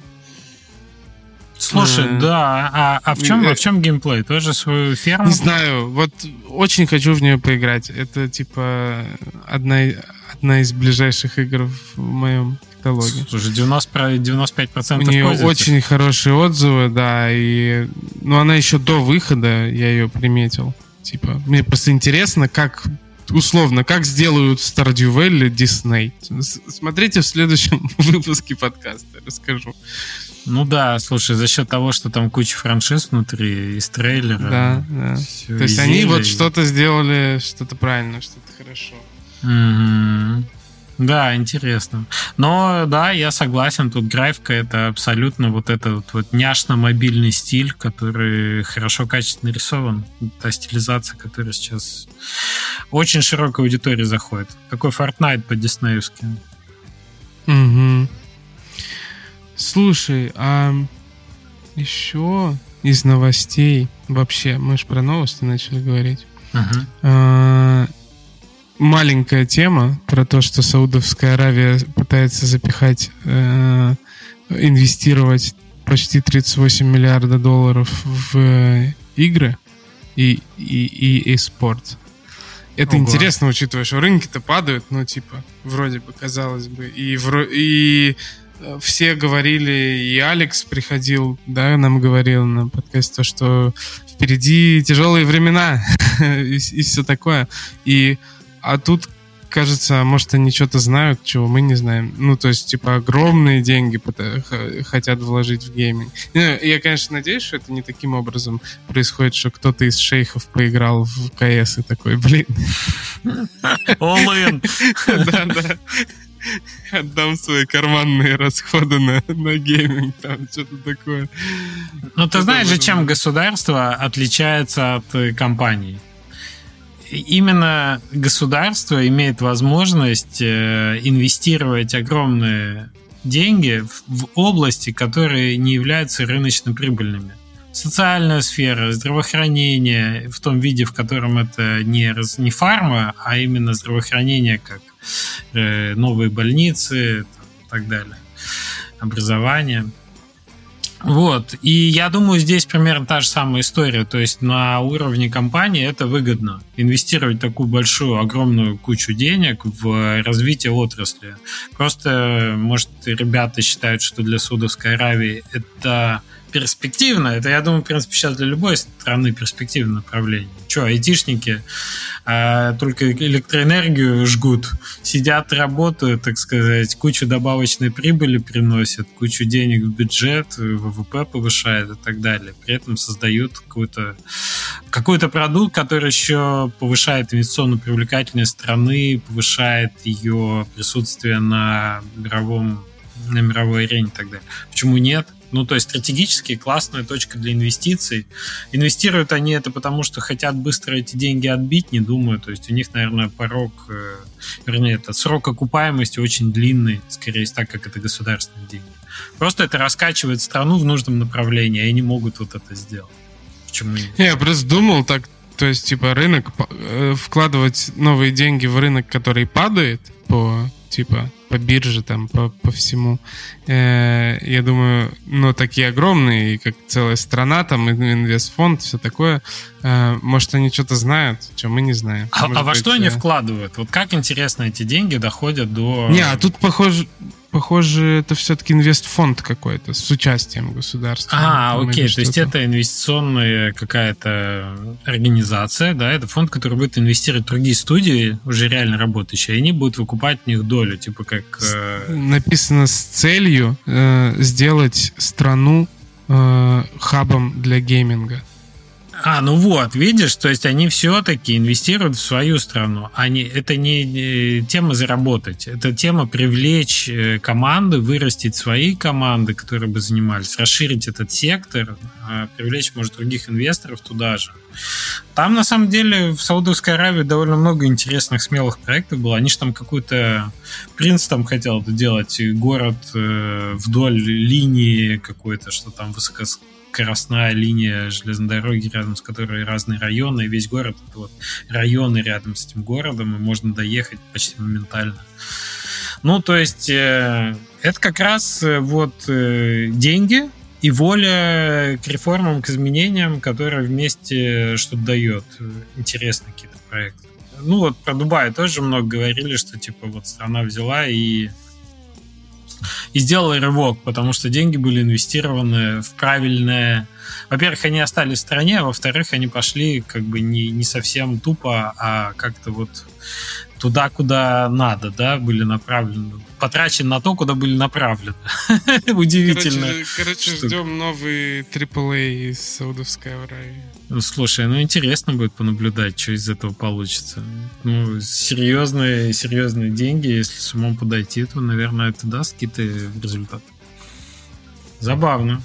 Слушай, э, да, а, а в чем, а в чем геймплей? Тоже свою ферму? Не знаю, вот очень хочу в нее поиграть. Это типа одна, одна из ближайших игр в моем каталоге. Слушай, 90, 95% У нее очень хорошие отзывы, да, и ну она еще до выхода я ее приметил. Типа, мне просто интересно, как условно, как сделают Stardew Valley Disney. Смотрите в следующем выпуске подкаста, расскажу. Ну да, слушай, за счет того, что там куча франшиз внутри, из трейлера. Да, да. То есть они вот что-то сделали, что-то правильно, что-то хорошо. Mm-hmm. Да, интересно. Но да, я согласен, тут графика это абсолютно вот этот вот няшно-мобильный стиль, который хорошо, качественно рисован. Та стилизация, которая сейчас очень широкой аудитории заходит. Такой Fortnite по-диснеевски. Угу. Слушай, а еще из новостей вообще, мы же про новости начали говорить. Uh-huh. Маленькая тема про то, что Саудовская Аравия пытается запихать, э, инвестировать почти 38 миллиардов долларов в э, игры и, и, и, и спорт. Это Ого. интересно, учитывая, что рынки-то падают, ну, типа, вроде бы, казалось бы. И, вро... и э, все говорили, и Алекс приходил, да, нам говорил на подкасте, то, что впереди тяжелые времена и, и все такое. И а тут кажется, может, они что-то знают, чего мы не знаем. Ну, то есть, типа, огромные деньги хотят вложить в гейминг. Я, конечно, надеюсь, что это не таким образом происходит, что кто-то из шейхов поиграл в КС и такой, блин. All in. Да, да. Отдам свои карманные расходы на, на гейминг, там что-то такое. Ну, ты знаешь же, чем государство отличается от э, компаний? Именно государство имеет возможность э, инвестировать огромные деньги в области, которые не являются рыночно прибыльными. Социальная сфера, здравоохранение в том виде, в котором это не, не фарма, а именно здравоохранение как Э, новые больницы и так далее, образование. Вот. И я думаю, здесь примерно та же самая история. То есть на уровне компании это выгодно. Инвестировать такую большую, огромную кучу денег в развитие отрасли. Просто, может, ребята считают, что для Саудовской Аравии это перспективно. Это, я думаю, в принципе, сейчас для любой страны перспективное направление. Че, айтишники а, только электроэнергию жгут, сидят, работают, так сказать, кучу добавочной прибыли приносят, кучу денег в бюджет, ВВП повышает и так далее. При этом создают какой-то какой-то продукт, который еще повышает инвестиционную привлекательность страны, повышает ее присутствие на мировом на мировой арене и так далее. Почему нет? Ну, то есть стратегически классная точка для инвестиций. Инвестируют они это потому, что хотят быстро эти деньги отбить, не думаю. То есть у них, наверное, порог, э, вернее, это срок окупаемости очень длинный, скорее так, как это государственные деньги. Просто это раскачивает страну в нужном направлении, и они могут вот это сделать. Почему? Я просто думал так, то есть, типа, рынок, э, вкладывать новые деньги в рынок, который падает по, типа, по бирже, там, по, по всему. Э, я думаю, ну, такие огромные, как целая страна, там, инвестфонд, все такое. Э, может, они что-то знают, что мы не знаем. А, а во быть, что они вкладывают? Вот как, интересно, эти деньги доходят до... Не, а тут, похоже, похоже, это все-таки инвестфонд какой-то с участием государства. А, окей, то есть это инвестиционная какая-то организация, да, это фонд, который будет инвестировать в другие студии, уже реально работающие, и они будут выкупать в них долю, типа как... Э... Написано с целью э, сделать страну э, хабом для гейминга. А, ну вот, видишь, то есть они все-таки инвестируют в свою страну. Они, это не тема заработать, это тема привлечь э, команды, вырастить свои команды, которые бы занимались, расширить этот сектор, а привлечь, может, других инвесторов туда же. Там, на самом деле, в Саудовской Аравии довольно много интересных, смелых проектов было. Они же там какой-то... Принц там хотел делать город э, вдоль линии какой-то, что там высоко скоростная линия железной дороги, рядом с которой разные районы, и весь город это вот районы рядом с этим городом, и можно доехать почти моментально. Ну, то есть э, это как раз э, вот э, деньги и воля к реформам, к изменениям, которые вместе что-то дает. Интересные какие-то проекты. Ну вот про Дубай тоже много говорили, что типа вот страна взяла и и сделала рывок, потому что деньги были инвестированы в правильное... Во-первых, они остались в стране, а во-вторых, они пошли как бы не, не совсем тупо, а как-то вот туда, куда надо, да, были направлены, потрачены на то, куда были направлены. Удивительно. Короче, короче ждем новый AAA из Саудовской Аравии. Ну, слушай, ну интересно будет понаблюдать, что из этого получится. Ну, серьезные, серьезные деньги, если с умом подойти, то, наверное, это даст какие-то результаты. Забавно.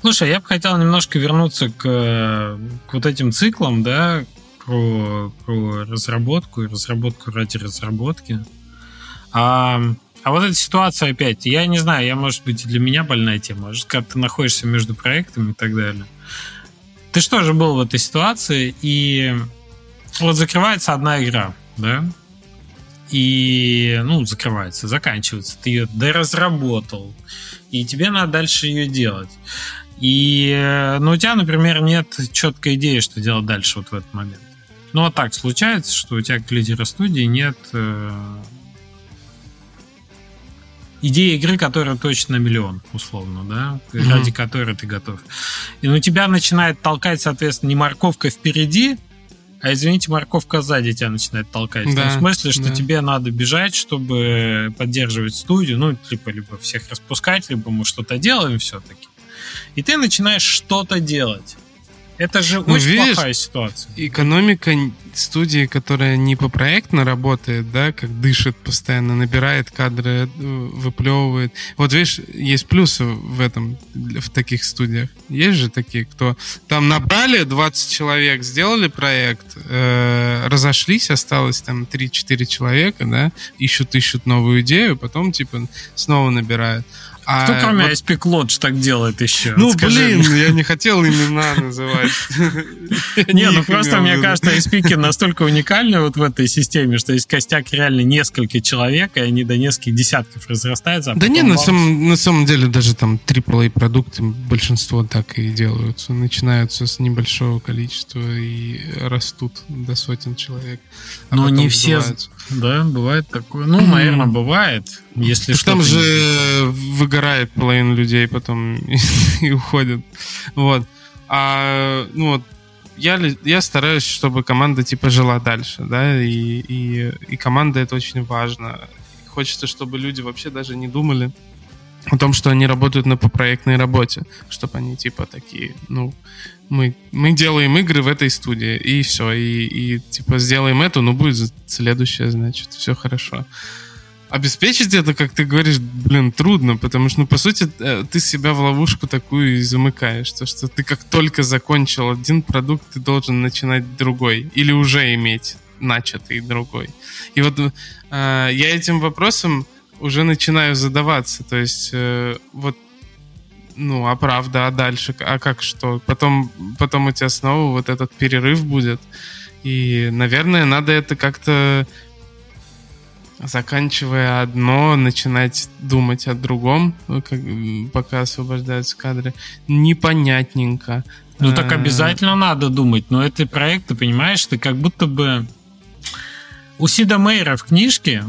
Слушай, я бы хотел немножко вернуться к, к вот этим циклам, да, про, про разработку и разработку ради разработки. А, а вот эта ситуация опять, я не знаю, я, может быть, для меня больная тема, когда ты находишься между проектами и так далее. Ты что же был в этой ситуации, и вот закрывается одна игра, да, и, ну, закрывается, заканчивается, ты ее доразработал, и тебе надо дальше ее делать. И, ну, у тебя, например, нет четкой идеи, что делать дальше вот в этот момент. Ну, а так случается, что у тебя, как лидера студии, нет э, идеи игры, которая точно миллион, условно, да, mm-hmm. ради которой ты готов. И ну, тебя начинает толкать, соответственно, не морковка впереди, а извините, морковка сзади тебя начинает толкать. Да, в том смысле, что да. тебе надо бежать, чтобы поддерживать студию, ну, типа, либо всех распускать, либо мы что-то делаем все-таки. И ты начинаешь что-то делать. Это же ну, очень видишь, плохая ситуация. Экономика студии, которая не по проектно работает, да, как дышит постоянно, набирает кадры, э, выплевывает. Вот видишь, есть плюсы в этом, в таких студиях. Есть же такие, кто там набрали 20 человек, сделали проект, э, разошлись, осталось там 3-4 человека, да, ищут, ищут новую идею, потом типа снова набирают. А Кто кроме вот... ISP Lodge так делает еще? Ну, блин, я не хотел имена называть. Не, ну просто мне кажется, ISP настолько уникальны вот в этой системе, что есть костяк реально несколько человек, и они до нескольких десятков разрастаются. А да не, на самом деле даже там AAA продукты большинство так и делаются. Начинаются с небольшого количества и растут до сотен человек. А Но не все... Да, бывает такое. Ну, наверное, бывает. Если что Там же выгорает половина людей потом и, уходит. Вот. А, ну вот, я, я стараюсь, чтобы команда типа жила дальше, да, и, и, и команда это очень важно. Хочется, чтобы люди вообще даже не думали о том, что они работают на проектной работе, чтобы они типа такие, ну, мы, мы делаем игры в этой студии, и все, и, и типа сделаем эту, ну будет следующее, значит, все хорошо. Обеспечить это, как ты говоришь, блин, трудно, потому что, ну, по сути, э, ты себя в ловушку такую и замыкаешь, то, что ты как только закончил один продукт, ты должен начинать другой, или уже иметь начатый другой. И вот э, я этим вопросом уже начинаю задаваться, то есть э, вот ну, а правда, а дальше, а как что? Потом, потом у тебя снова вот этот перерыв будет. И, наверное, надо это как-то заканчивая одно, начинать думать о другом, как, пока освобождаются кадры. Непонятненько. Ну так а, обязательно надо думать, но это проект, ты понимаешь, ты как будто бы... У Сида Мейера в книжке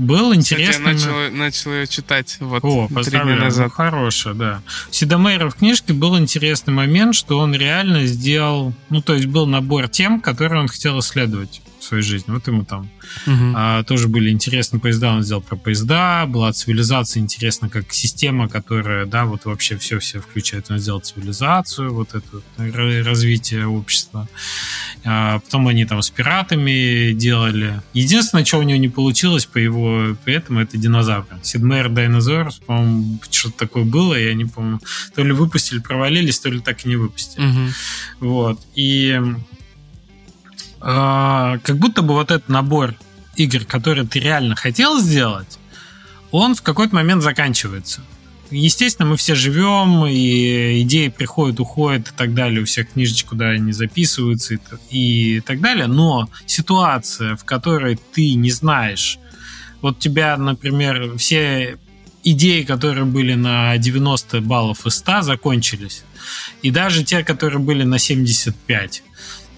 был интересный... Кстати, я начал, начал ее читать вот О, три дня назад. Ну, хорошая, да. У Сидомейра в книжке был интересный момент, что он реально сделал... Ну, то есть был набор тем, которые он хотел исследовать своей жизни. Вот ему там угу. а, тоже были интересные поезда, он сделал про поезда, была цивилизация интересна как система, которая, да, вот вообще все-все включает. Он сделал цивилизацию, вот это развитие общества. А, потом они там с пиратами делали. Единственное, что у него не получилось по его при этом, это динозавры. Сидмейр Dinosaurs, по-моему, что-то такое было, я не помню. То ли выпустили, провалились, то ли так и не выпустили. Угу. Вот. И а, как будто бы вот этот набор игр, которые ты реально хотел сделать, он в какой-то момент заканчивается. Естественно, мы все живем, и идеи приходят, уходят и так далее, у всех книжечек, куда они записываются и, и так далее, но ситуация, в которой ты не знаешь, вот тебя, например, все идеи, которые были на 90 баллов из 100, закончились, и даже те, которые были на 75,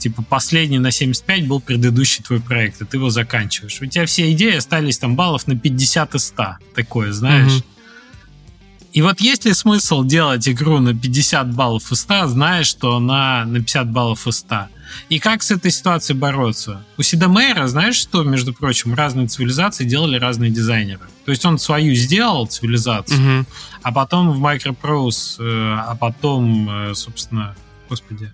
типа последний на 75 был предыдущий твой проект, и ты его заканчиваешь. У тебя все идеи остались там баллов на 50 из 100. Такое, знаешь. И вот есть ли смысл делать игру на 50 баллов из 100, зная, что она на 50 баллов из 100? И как с этой ситуацией бороться? У Сида Мейера, знаешь, что, между прочим, разные цивилизации делали разные дизайнеры. То есть он свою сделал цивилизацию, угу. а потом в Microprose, э, а потом, э, собственно, господи,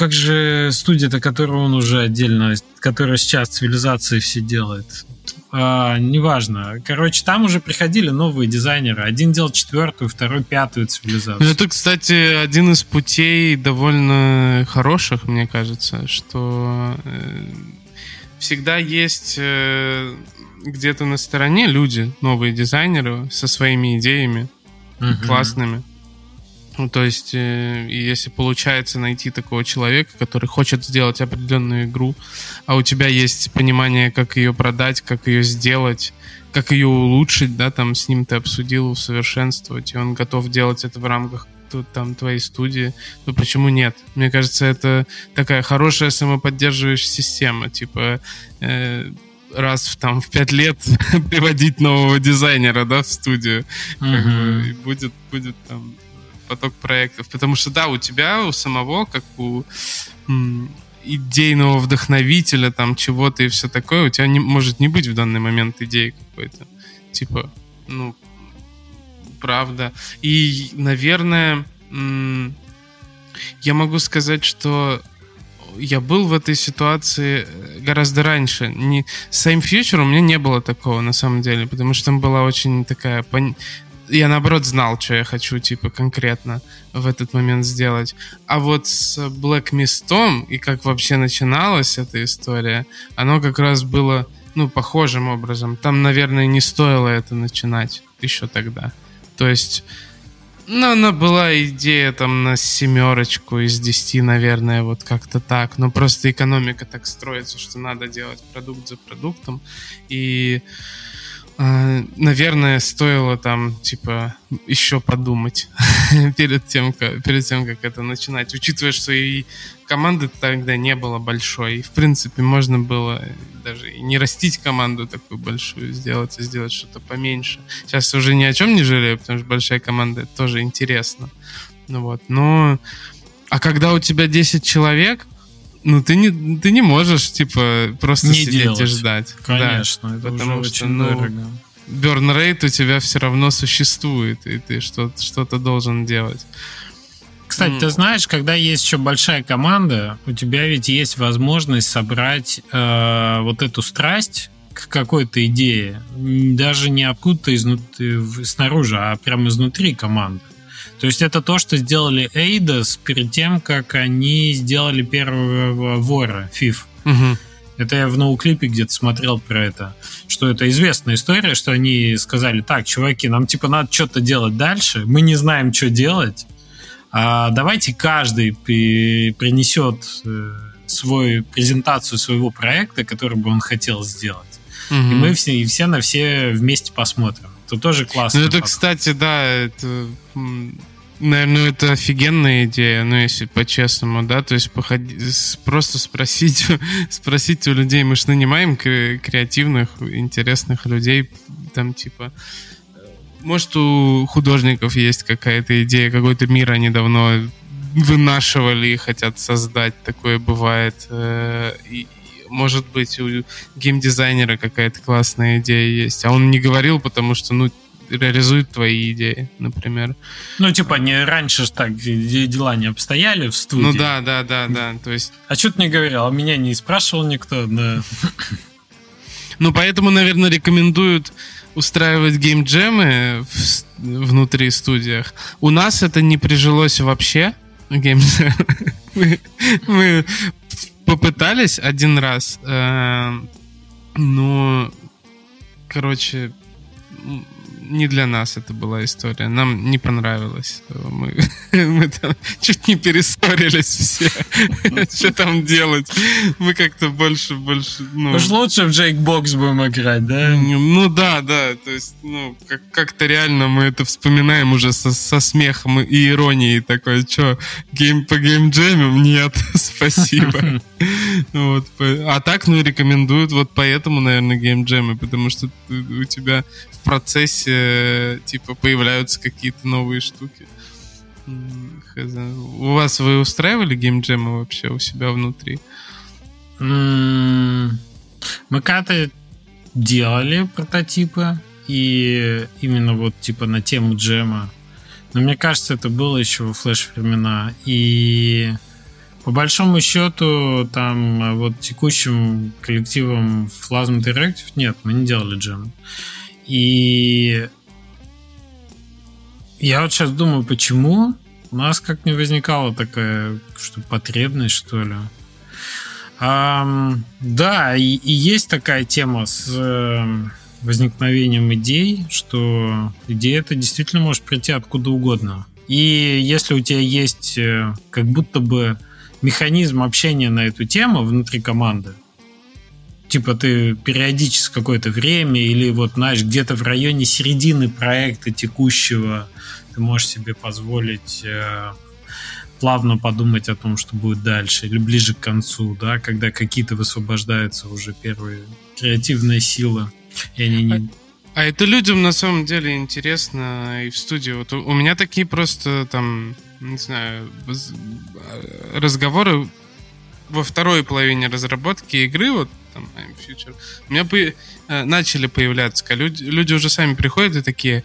как же студия-то, которую он уже отдельно, которая сейчас цивилизации все делает? А, неважно. Короче, там уже приходили новые дизайнеры. Один делал четвертую, второй пятую цивилизацию. Ну, это, кстати, один из путей довольно хороших, мне кажется, что э, всегда есть э, где-то на стороне люди, новые дизайнеры со своими идеями угу. классными. Ну, то есть, э, если получается найти такого человека, который хочет сделать определенную игру, а у тебя есть понимание, как ее продать, как ее сделать, как ее улучшить, да, там с ним ты обсудил, усовершенствовать, и он готов делать это в рамках там твоей студии, то почему нет? Мне кажется, это такая хорошая самоподдерживающая система, типа э, раз в, там, в пять лет приводить нового дизайнера, да, в студию, mm-hmm. как бы, и будет, будет там поток проектов. Потому что, да, у тебя, у самого, как у идейного вдохновителя, там чего-то и все такое, у тебя не, может не быть в данный момент идеи какой-то. Типа, ну, правда. И, наверное, я могу сказать, что я был в этой ситуации э, гораздо раньше. Не, с Same Future у меня не было такого, на самом деле, потому что там была очень такая... Пон... Я, наоборот, знал, что я хочу, типа, конкретно в этот момент сделать. А вот с Black Mist и как вообще начиналась эта история, оно как раз было, ну, похожим образом. Там, наверное, не стоило это начинать еще тогда. То есть ну, она была идея там на семерочку из десяти, наверное, вот как-то так. Но просто экономика так строится, что надо делать продукт за продуктом. И наверное, стоило там, типа, еще подумать перед, тем, как, перед тем, как это начинать. Учитывая, что и команды тогда не было большой. И, в принципе, можно было даже и не растить команду такую большую, сделать, и сделать что-то поменьше. Сейчас уже ни о чем не жалею, потому что большая команда это тоже интересно. Ну вот, но... А когда у тебя 10 человек, ну, ты не, ты не можешь, типа, просто не сидеть делать. и ждать. Конечно, да, это потому уже что, очень ну, дорого. Burn rate у тебя все равно существует, и ты что-то, что-то должен делать. Кстати, mm. ты знаешь, когда есть еще большая команда, у тебя ведь есть возможность собрать э, вот эту страсть к какой-то идее, даже не откуда-то изнутри, снаружи, а прямо изнутри команды. То есть это то, что сделали Эйдос перед тем, как они сделали первого вора, Фиф. Угу. Это я в ноуклипе где-то смотрел про это, что это известная история, что они сказали, так, чуваки, нам типа надо что-то делать дальше, мы не знаем, что делать, а давайте каждый принесет э, свою презентацию своего проекта, который бы он хотел сделать. Угу. И мы все, и все на все вместе посмотрим. Это тоже классно. Ну, это, кстати, да, это Наверное, это офигенная идея, ну, если по-честному, да, то есть походи, просто спросить, спросить у людей, мы же нанимаем креативных, интересных людей, там, типа, может, у художников есть какая-то идея, какой-то мир они давно вынашивали и хотят создать, такое бывает, э, и, может быть, у геймдизайнера какая-то классная идея есть, а он не говорил, потому что, ну, реализует твои идеи, например. Ну, типа, не раньше ж так дела не обстояли в студии. Ну да, да, да, да. То есть... А что ты не говорил? А меня не спрашивал никто, да. Ну, поэтому, наверное, рекомендуют устраивать геймджемы внутри студиях. У нас это не прижилось вообще. Мы, мы попытались один раз, э, но, короче, не для нас это была история. Нам не понравилось. Мы, мы там чуть не перессорились все. Что там делать? Мы как-то больше, больше... Ну... Уж лучше в Джейкбокс будем играть, да? Ну да, да. То есть, ну, как- как-то реально мы это вспоминаем уже со, со смехом и иронией. Такой, что, гейм по геймджемам? Нет, спасибо. вот. А так, ну, рекомендуют вот поэтому, наверное, геймджемы, потому что у тебя в процессе типа появляются какие-то новые штуки. У вас вы устраивали геймджемы вообще у себя внутри? Мы когда-то делали прототипы, и именно вот типа на тему джема. Но мне кажется, это было еще во флеш времена. И по большому счету, там вот текущим коллективом Plasma Interactive нет, мы не делали джем. И я вот сейчас думаю, почему у нас как не возникала такая что потребность, что ли. А, да, и, и есть такая тема с э, возникновением идей, что идея это действительно может прийти откуда угодно. И если у тебя есть э, как будто бы механизм общения на эту тему внутри команды, типа ты периодически какое-то время или вот, знаешь, где-то в районе середины проекта текущего ты можешь себе позволить э, плавно подумать о том, что будет дальше, или ближе к концу, да, когда какие-то высвобождаются уже первые креативные силы, и они не... А, а это людям на самом деле интересно и в студии. Вот у, у меня такие просто там, не знаю, разговоры во второй половине разработки игры, вот там I'm Future, у меня по, э, начали появляться, люди, люди уже сами приходят и такие,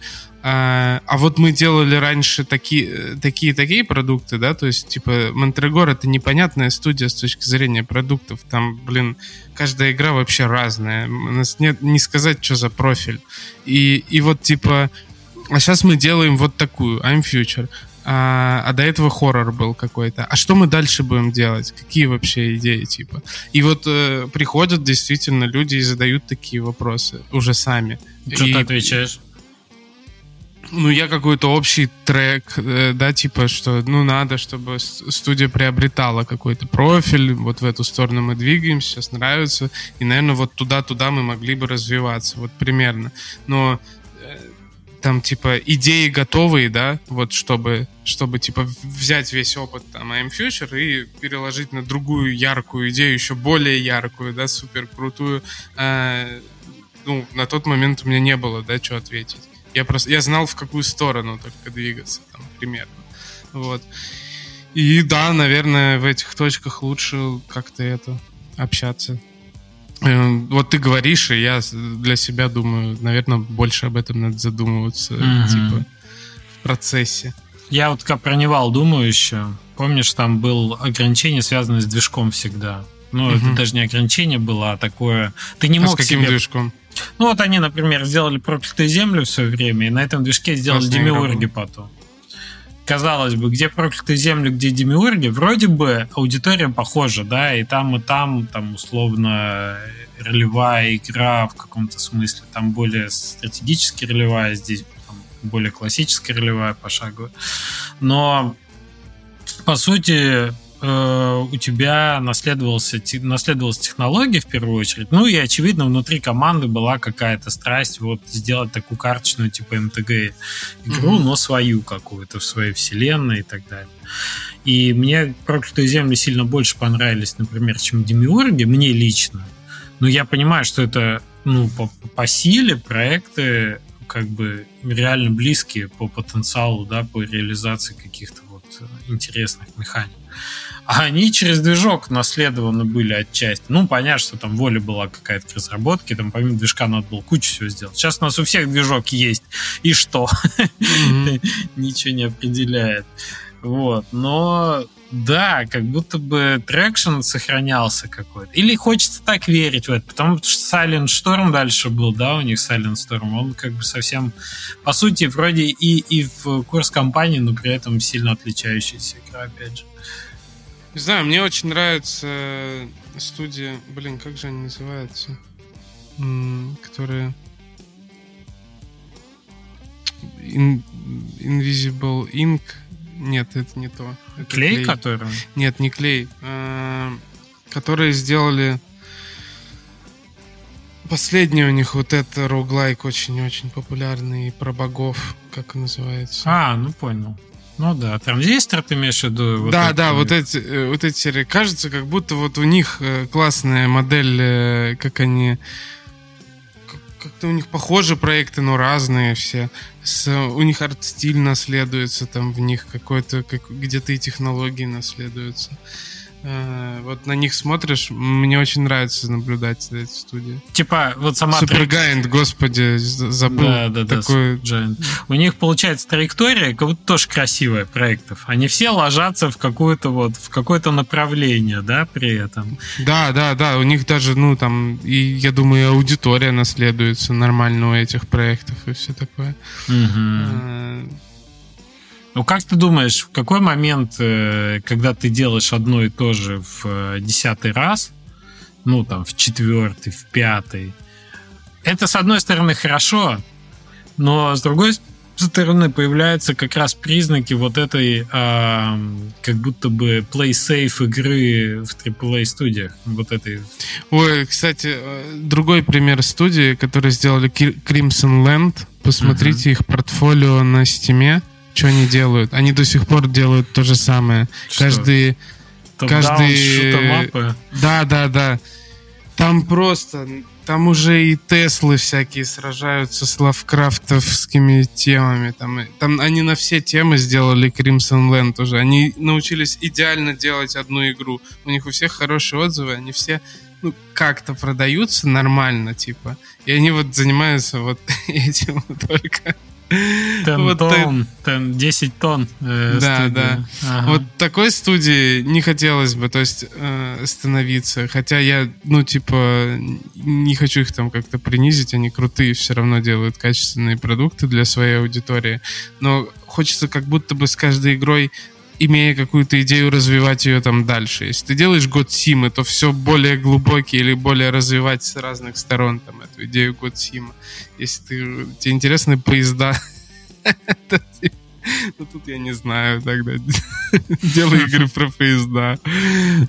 а, а вот мы делали раньше такие, такие такие продукты, да, то есть, типа, Монтрегор это непонятная студия с точки зрения продуктов. Там, блин, каждая игра вообще разная. У нас нет не сказать, что за профиль. И, и вот, типа, а сейчас мы делаем вот такую, I'm Future. А, а до этого хоррор был какой-то. А что мы дальше будем делать? Какие вообще идеи, типа? И вот э, приходят действительно люди и задают такие вопросы уже сами. Что и, ты отвечаешь? ну, я какой-то общий трек, э, да, типа, что, ну, надо, чтобы студия приобретала какой-то профиль, вот в эту сторону мы двигаемся, сейчас нравится, и, наверное, вот туда-туда мы могли бы развиваться, вот примерно. Но там, типа, идеи готовые, да, вот чтобы, чтобы, типа, взять весь опыт там I'm Future и переложить на другую яркую идею, еще более яркую, да, супер крутую, э, ну, на тот момент у меня не было, да, что ответить. Я просто я знал, в какую сторону только двигаться, там, примерно. Вот. И да, наверное, в этих точках лучше как-то это общаться. Э, вот ты говоришь, и я для себя думаю, наверное, больше об этом надо задумываться, mm-hmm. типа, в процессе. Я вот как про Нивал думаю еще. Помнишь, там был ограничение, связанное с движком всегда. Ну, mm-hmm. это даже не ограничение было, а такое... Ты не а мог с каким себе... движком? Ну вот они, например, сделали проклятую землю в свое время, и на этом движке сделали демиурги потом. Казалось бы, где проклятые земли, где демиурги, вроде бы аудитория похожа, да, и там, и там, там условно ролевая игра в каком-то смысле, там более стратегически ролевая, здесь там, более классическая ролевая пошаговая. Но по сути, э, у тебя наследовался, наследовалась технология в первую очередь. Ну и, очевидно, внутри команды была какая-то страсть вот сделать такую карточную типа МТГ игру, mm-hmm. но свою какую-то в своей вселенной и так далее. И мне проклятые земли сильно больше понравились, например, чем Демиурги, мне лично. Но я понимаю, что это ну, по, по силе проекты как бы реально близкие по потенциалу, да, по реализации каких-то вот интересных механик. А они через движок наследованы были отчасти. Ну, понятно, что там воля была какая-то к разработке, там помимо движка надо было кучу всего сделать. Сейчас у нас у всех движок есть. И что? Ничего не определяет. Вот. Но да, как будто бы traction сохранялся какой-то. Или хочется так верить в это, потому что Silent Storm дальше был, да, у них Silent Storm, он как бы совсем, по сути, вроде и, и в курс компании, но при этом сильно отличающаяся игра, опять же. Не знаю, мне очень нравится студия, блин, как же они называются, которые In... Invisible Ink. Нет, это не то. Это клей, клей, который? Нет, не клей. А, которые сделали Последний у них вот это роглайк очень-очень популярный про богов, как он называется. А, ну понял. Ну да, транзистор ты имеешь в виду? Вот да, да, вот эти, э, вот эти серии. Кажется, как будто вот у них э, классная модель, э, как они... Как-то у них похожи проекты, но разные все. С, у них арт-стиль наследуется, там в них какой-то, как, где-то и технологии наследуются. Э, вот на них смотришь, мне очень нравится наблюдать за этой студией. Типа, вот сама... Супергайнд, господи, забыл. Да, да, такой... да, У них получается траектория, как будто тоже красивая проектов. Они все ложатся в какое-то вот, в какое-то направление, да, при этом. Да, да, да, у них даже, ну, там, и, я думаю, аудитория наследуется нормально у этих проектов и все такое. Угу. Ну, как ты думаешь, в какой момент, э, когда ты делаешь одно и то же в э, десятый раз, ну, там, в четвертый, в пятый, это, с одной стороны, хорошо, но, с другой стороны, появляются как раз признаки вот этой э, как будто бы play safe игры в AAA студиях. Вот этой. Ой, кстати, э, другой пример студии, которые сделали Crimson Land. Посмотрите uh-huh. их портфолио на стиме что они делают. Они до сих пор делают то же самое. Что? Каждый... каждый... Каждый... Да, да, да. Там просто там уже и Теслы всякие сражаются с лавкрафтовскими темами. Там, там они на все темы сделали Crimson Land уже. Они научились идеально делать одну игру. У них у всех хорошие отзывы, они все ну, как-то продаются нормально, типа. И они вот занимаются вот этим только. Тен вот тонн, тен, 10 тонн. Э, да, студия. да. Ага. Вот такой студии не хотелось бы, то есть, э, становиться. Хотя я, ну, типа, не хочу их там как-то принизить, они крутые, все равно делают качественные продукты для своей аудитории. Но хочется как будто бы с каждой игрой имея какую-то идею, развивать ее там дальше. Если ты делаешь год Симы, то все более глубокий или более развивать с разных сторон там эту идею год Сима. Если ты, тебе интересны поезда, ну тут я не знаю тогда. Делай игры про поезда.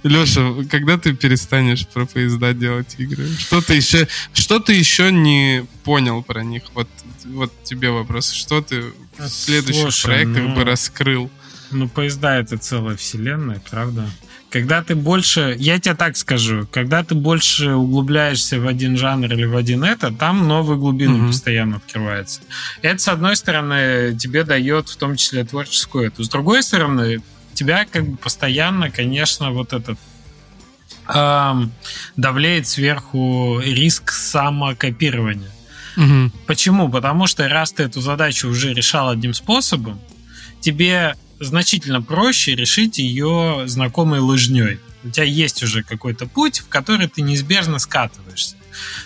Леша, когда ты перестанешь про поезда делать игры? Что ты еще, что ты еще не понял про них? Вот, вот тебе вопрос. Что ты в следующих Слушай, проектах ну... бы раскрыл? Ну, поезда это целая вселенная, правда? Когда ты больше, я тебе так скажу, когда ты больше углубляешься в один жанр или в один это, там новые глубины mm-hmm. постоянно открываются. Это, с одной стороны, тебе дает в том числе творческую эту. С другой стороны, тебя как бы постоянно, конечно, вот этот эм, давлеет сверху риск самокопирования. Угу. Почему? Потому что раз ты эту задачу уже решал одним способом, тебе значительно проще решить ее знакомой лыжней. У тебя есть уже какой-то путь, в который ты неизбежно скатываешься.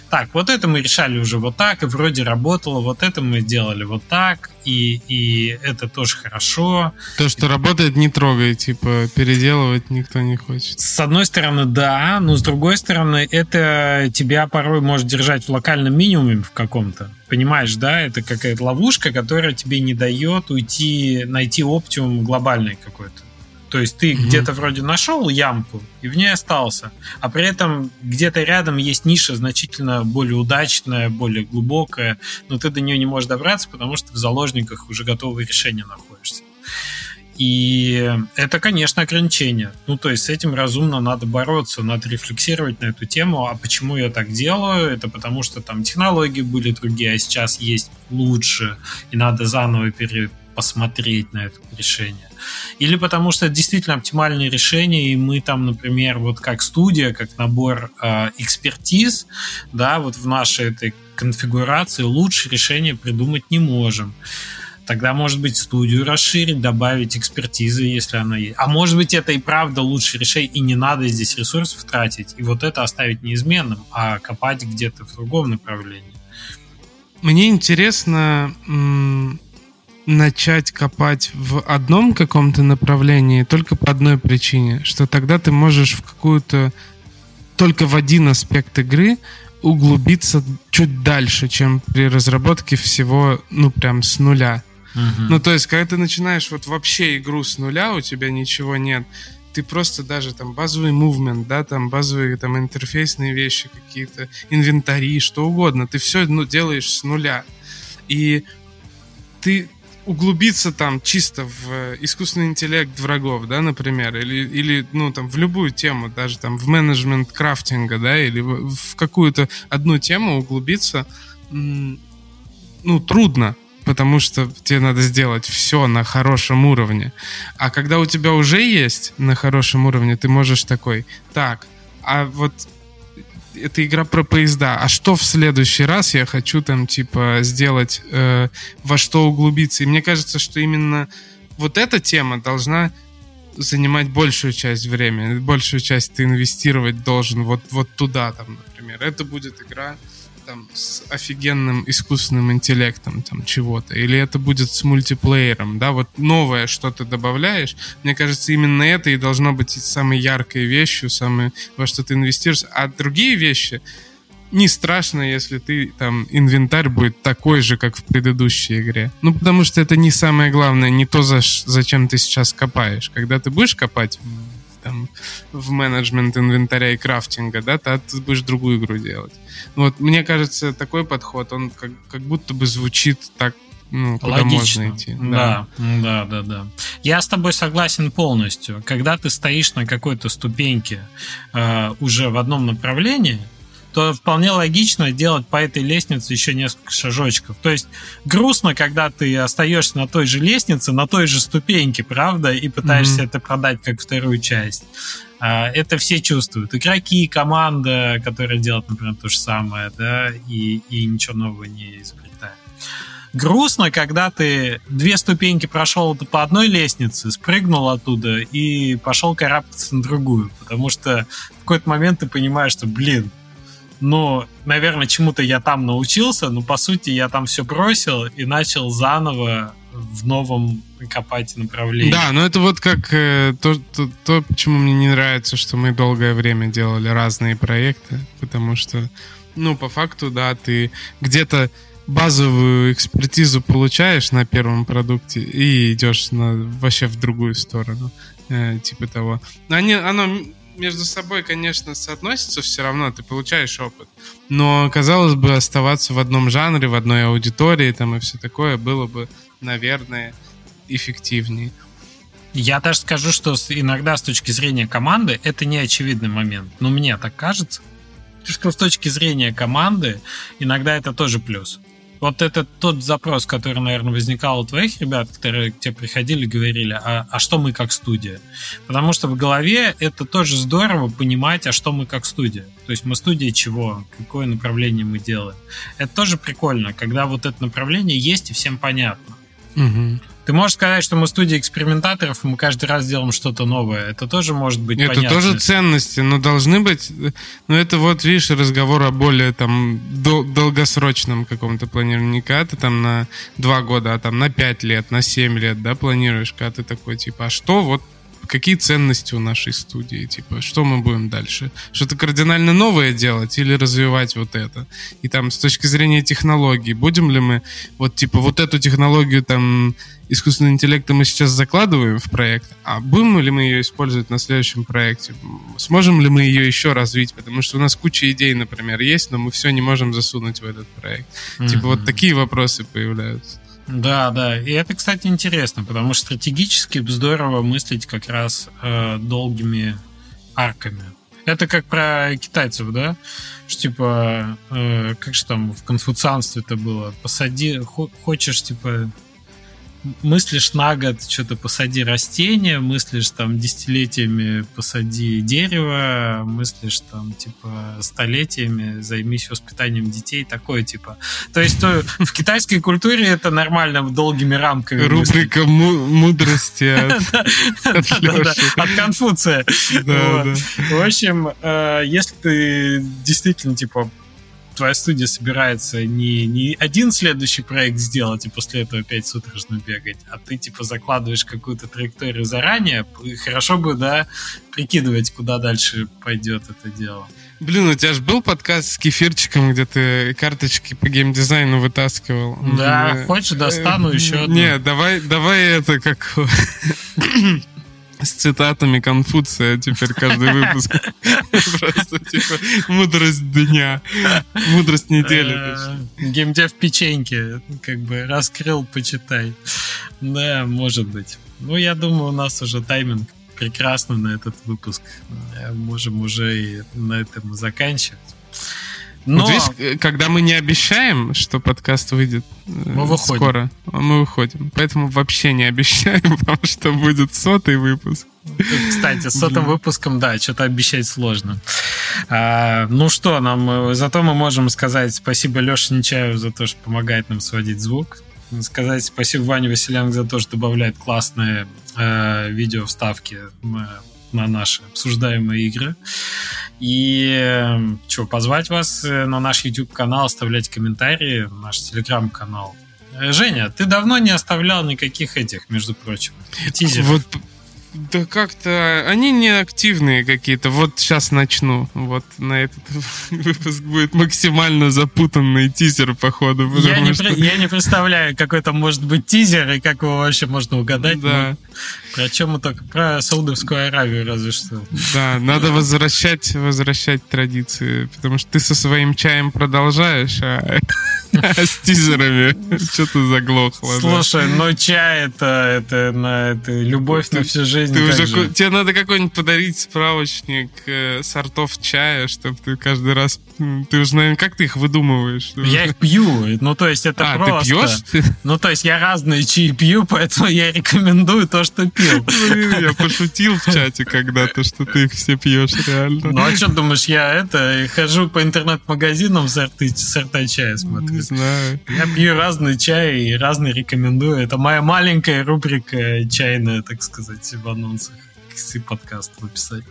Так, вот это мы решали уже вот так, и вроде работало, вот это мы делали вот так, и, и это тоже хорошо. То, что работает, не трогай, типа, переделывать никто не хочет. С одной стороны, да, но с другой стороны, это тебя порой может держать в локальном минимуме в каком-то. Понимаешь, да, это какая-то ловушка, которая тебе не дает уйти, найти оптимум глобальный какой-то. То есть ты угу. где-то вроде нашел ямку и в ней остался, а при этом где-то рядом есть ниша значительно более удачная, более глубокая, но ты до нее не можешь добраться, потому что в заложниках уже готовые решения находишься. И это, конечно, ограничение. Ну, то есть с этим разумно надо бороться, надо рефлексировать на эту тему. А почему я так делаю? Это потому что там технологии были другие, а сейчас есть лучше, и надо заново пере посмотреть на это решение. Или потому что это действительно оптимальное решение, и мы там, например, вот как студия, как набор э, экспертиз, да, вот в нашей этой конфигурации лучше решение придумать не можем. Тогда, может быть, студию расширить, добавить экспертизы, если она есть. А может быть, это и правда лучшее решение, и не надо здесь ресурсов тратить. И вот это оставить неизменным, а копать где-то в другом направлении. Мне интересно, начать копать в одном каком-то направлении только по одной причине, что тогда ты можешь в какую-то только в один аспект игры углубиться чуть дальше, чем при разработке всего, ну, прям с нуля. Uh-huh. Ну, то есть, когда ты начинаешь вот вообще игру с нуля, у тебя ничего нет, ты просто даже там базовый мувмент, да, там базовые там интерфейсные вещи какие-то, инвентари, что угодно, ты все ну, делаешь с нуля. И ты углубиться там чисто в э, искусственный интеллект врагов, да, например, или, или ну, там, в любую тему, даже там в менеджмент крафтинга, да, или в, какую-то одну тему углубиться, ну, трудно, потому что тебе надо сделать все на хорошем уровне. А когда у тебя уже есть на хорошем уровне, ты можешь такой, так, а вот это игра про поезда. А что в следующий раз я хочу там типа сделать, э, во что углубиться? И мне кажется, что именно вот эта тема должна занимать большую часть времени, большую часть ты инвестировать должен вот, вот туда, там, например. Это будет игра там, с офигенным искусственным интеллектом там чего-то, или это будет с мультиплеером, да, вот новое что ты добавляешь, мне кажется, именно это и должно быть самой яркой вещью, самой, во что ты инвестируешь, а другие вещи, не страшно, если ты там инвентарь будет такой же, как в предыдущей игре. Ну, потому что это не самое главное, не то, за, зачем ты сейчас копаешь. Когда ты будешь копать там, в менеджмент инвентаря и крафтинга, да, то ты будешь другую игру делать. Вот, мне кажется, такой подход, он как, как будто бы звучит так ну, куда Логично. можно идти. Да. да, да, да, да. Я с тобой согласен полностью. Когда ты стоишь на какой-то ступеньке э, уже в одном направлении, то вполне логично делать по этой лестнице еще несколько шажочков. То есть грустно, когда ты остаешься на той же лестнице, на той же ступеньке, правда, и пытаешься mm-hmm. это продать как вторую часть. А, это все чувствуют. Игроки, команда, которая делает, например, то же самое, да, и, и ничего нового не изобретает. Грустно, когда ты две ступеньки прошел по одной лестнице, спрыгнул оттуда и пошел карабкаться на другую. Потому что в какой-то момент ты понимаешь, что, блин, ну, наверное, чему-то я там научился, но по сути я там все бросил и начал заново в новом копать направлении. Да, но это вот как э, то, то, то, почему мне не нравится, что мы долгое время делали разные проекты, потому что, ну, по факту, да, ты где-то базовую экспертизу получаешь на первом продукте и идешь на, вообще в другую сторону, э, типа того. Они, оно между собой, конечно, соотносится все равно, ты получаешь опыт. Но, казалось бы, оставаться в одном жанре, в одной аудитории там и все такое было бы, наверное, эффективнее. Я даже скажу, что иногда с точки зрения команды это не очевидный момент. Но мне так кажется, что с точки зрения команды иногда это тоже плюс вот это тот запрос, который, наверное, возникал у твоих ребят, которые к тебе приходили и говорили, а, а что мы как студия? Потому что в голове это тоже здорово понимать, а что мы как студия. То есть мы студия чего, какое направление мы делаем. Это тоже прикольно, когда вот это направление есть и всем понятно. Угу. Ты можешь сказать, что мы студия экспериментаторов, мы каждый раз делаем что-то новое. Это тоже может быть Это понятно. тоже ценности, но должны быть... Ну, это вот, видишь, разговор о более там дол- долгосрочном каком-то планировании. Не когда ты там на два года, а там на пять лет, на семь лет, да, планируешь, когда ты такой, типа, а что вот какие ценности у нашей студии, типа, что мы будем дальше? Что-то кардинально новое делать или развивать вот это? И там с точки зрения технологий, будем ли мы вот, типа, вот эту технологию там искусственного интеллекта мы сейчас закладываем в проект, а будем ли мы ее использовать на следующем проекте? Сможем ли мы ее еще развить? Потому что у нас куча идей, например, есть, но мы все не можем засунуть в этот проект. Mm-hmm. Типа вот такие вопросы появляются. Да, да. И это, кстати, интересно, потому что стратегически здорово мыслить как раз э, долгими арками. Это как про китайцев, да? Что типа, э, как же там в конфуцианстве это было? Посади, хочешь, типа, мыслишь на год, что-то посади растение, мыслишь там десятилетиями посади дерево, мыслишь там типа столетиями займись воспитанием детей, такое типа. То есть то, в китайской культуре это нормально долгими рамками. Рубрика мудрости от Конфуция. В общем, э, если ты действительно типа твоя студия собирается не, не один следующий проект сделать и после этого опять судорожно бегать, а ты типа закладываешь какую-то траекторию заранее, хорошо бы, да, прикидывать, куда дальше пойдет это дело. Блин, у тебя же был подкаст с кефирчиком, где ты карточки по геймдизайну вытаскивал. Да, хочешь, достану еще одну. Не, давай, давай это как с цитатами Конфуция теперь каждый выпуск. Просто типа мудрость дня, мудрость недели. Э, Геймдев печеньки, как бы раскрыл, почитай. Да, может быть. Ну, я думаю, у нас уже тайминг прекрасно на этот выпуск. Э, можем уже и на этом заканчивать. Но... Вот видишь, когда мы не обещаем, что подкаст выйдет э, мы выходим. скоро, мы выходим. Поэтому вообще не обещаем вам, что будет сотый выпуск. Кстати, с сотым выпуском, да, что-то обещать сложно. А, ну что, нам зато мы можем сказать спасибо Леше Нечаеву за то, что помогает нам сводить звук. Сказать спасибо Ване Василенко за то, что добавляет классные э, видео вставки на наши обсуждаемые игры. И эм, что, позвать вас э, на наш YouTube-канал, оставлять комментарии, наш телеграм-канал. Э, Женя, ты давно не оставлял никаких этих, между прочим, тизеров. Вот да как-то они не активные какие-то. Вот сейчас начну. Вот на этот выпуск будет максимально запутанный тизер, походу. Я не, что... я не представляю, какой там может быть тизер и как его вообще можно угадать. Да. Ну, про чем мы только про Саудовскую Аравию разве что. Да, надо возвращать, возвращать традиции, потому что ты со своим чаем продолжаешь, а С тизерами. Что-то заглохло. Слушай, ну чай это, это, это любовь на всю жизнь. Ты уже, тебе надо какой-нибудь подарить справочник э, сортов чая, чтобы ты каждый раз... Ты уже, наверное, как ты их выдумываешь? Я их пью. Ну, то есть это а, просто... ты пьешь? Ну, то есть я разные чаи пью, поэтому я рекомендую то, что пил. Я пошутил в чате когда-то, что ты их все пьешь, реально. Ну, а что думаешь, я это, хожу по интернет-магазинам сорты, сорта чая смотрю? Не знаю. Я пью разный чай и разный рекомендую. Это моя маленькая рубрика чайная, так сказать, в анонсах подкаст выписать.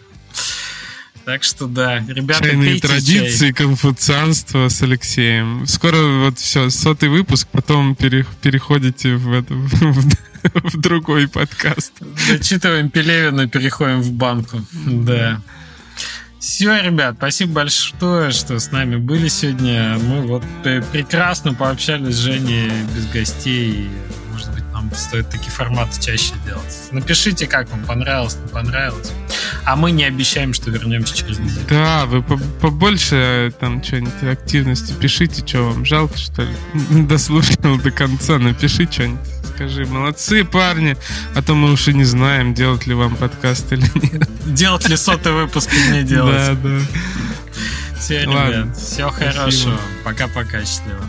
Так что да, ребята, Чайные традиции, чай. конфуцианство с Алексеем. Скоро вот все, сотый выпуск, потом пере, переходите в, это, в, в другой подкаст. Дочитываем Пелевина, переходим в банку. Да. Все, ребят, спасибо большое, что с нами были сегодня. Мы вот прекрасно пообщались с Женей без гостей. Нам стоит такие форматы чаще делать. Напишите, как вам понравилось, не понравилось. А мы не обещаем, что вернемся через неделю. Да, вы побольше там что-нибудь активности пишите, что вам жалко, что ли? Дослушал до конца, напиши что-нибудь скажи. Молодцы, парни. А то мы уж и не знаем, делать ли вам подкаст или нет. Делать ли сотый выпуск или не делать. Да, да. Все, ребят, все хорошо. Пока-пока, счастливо.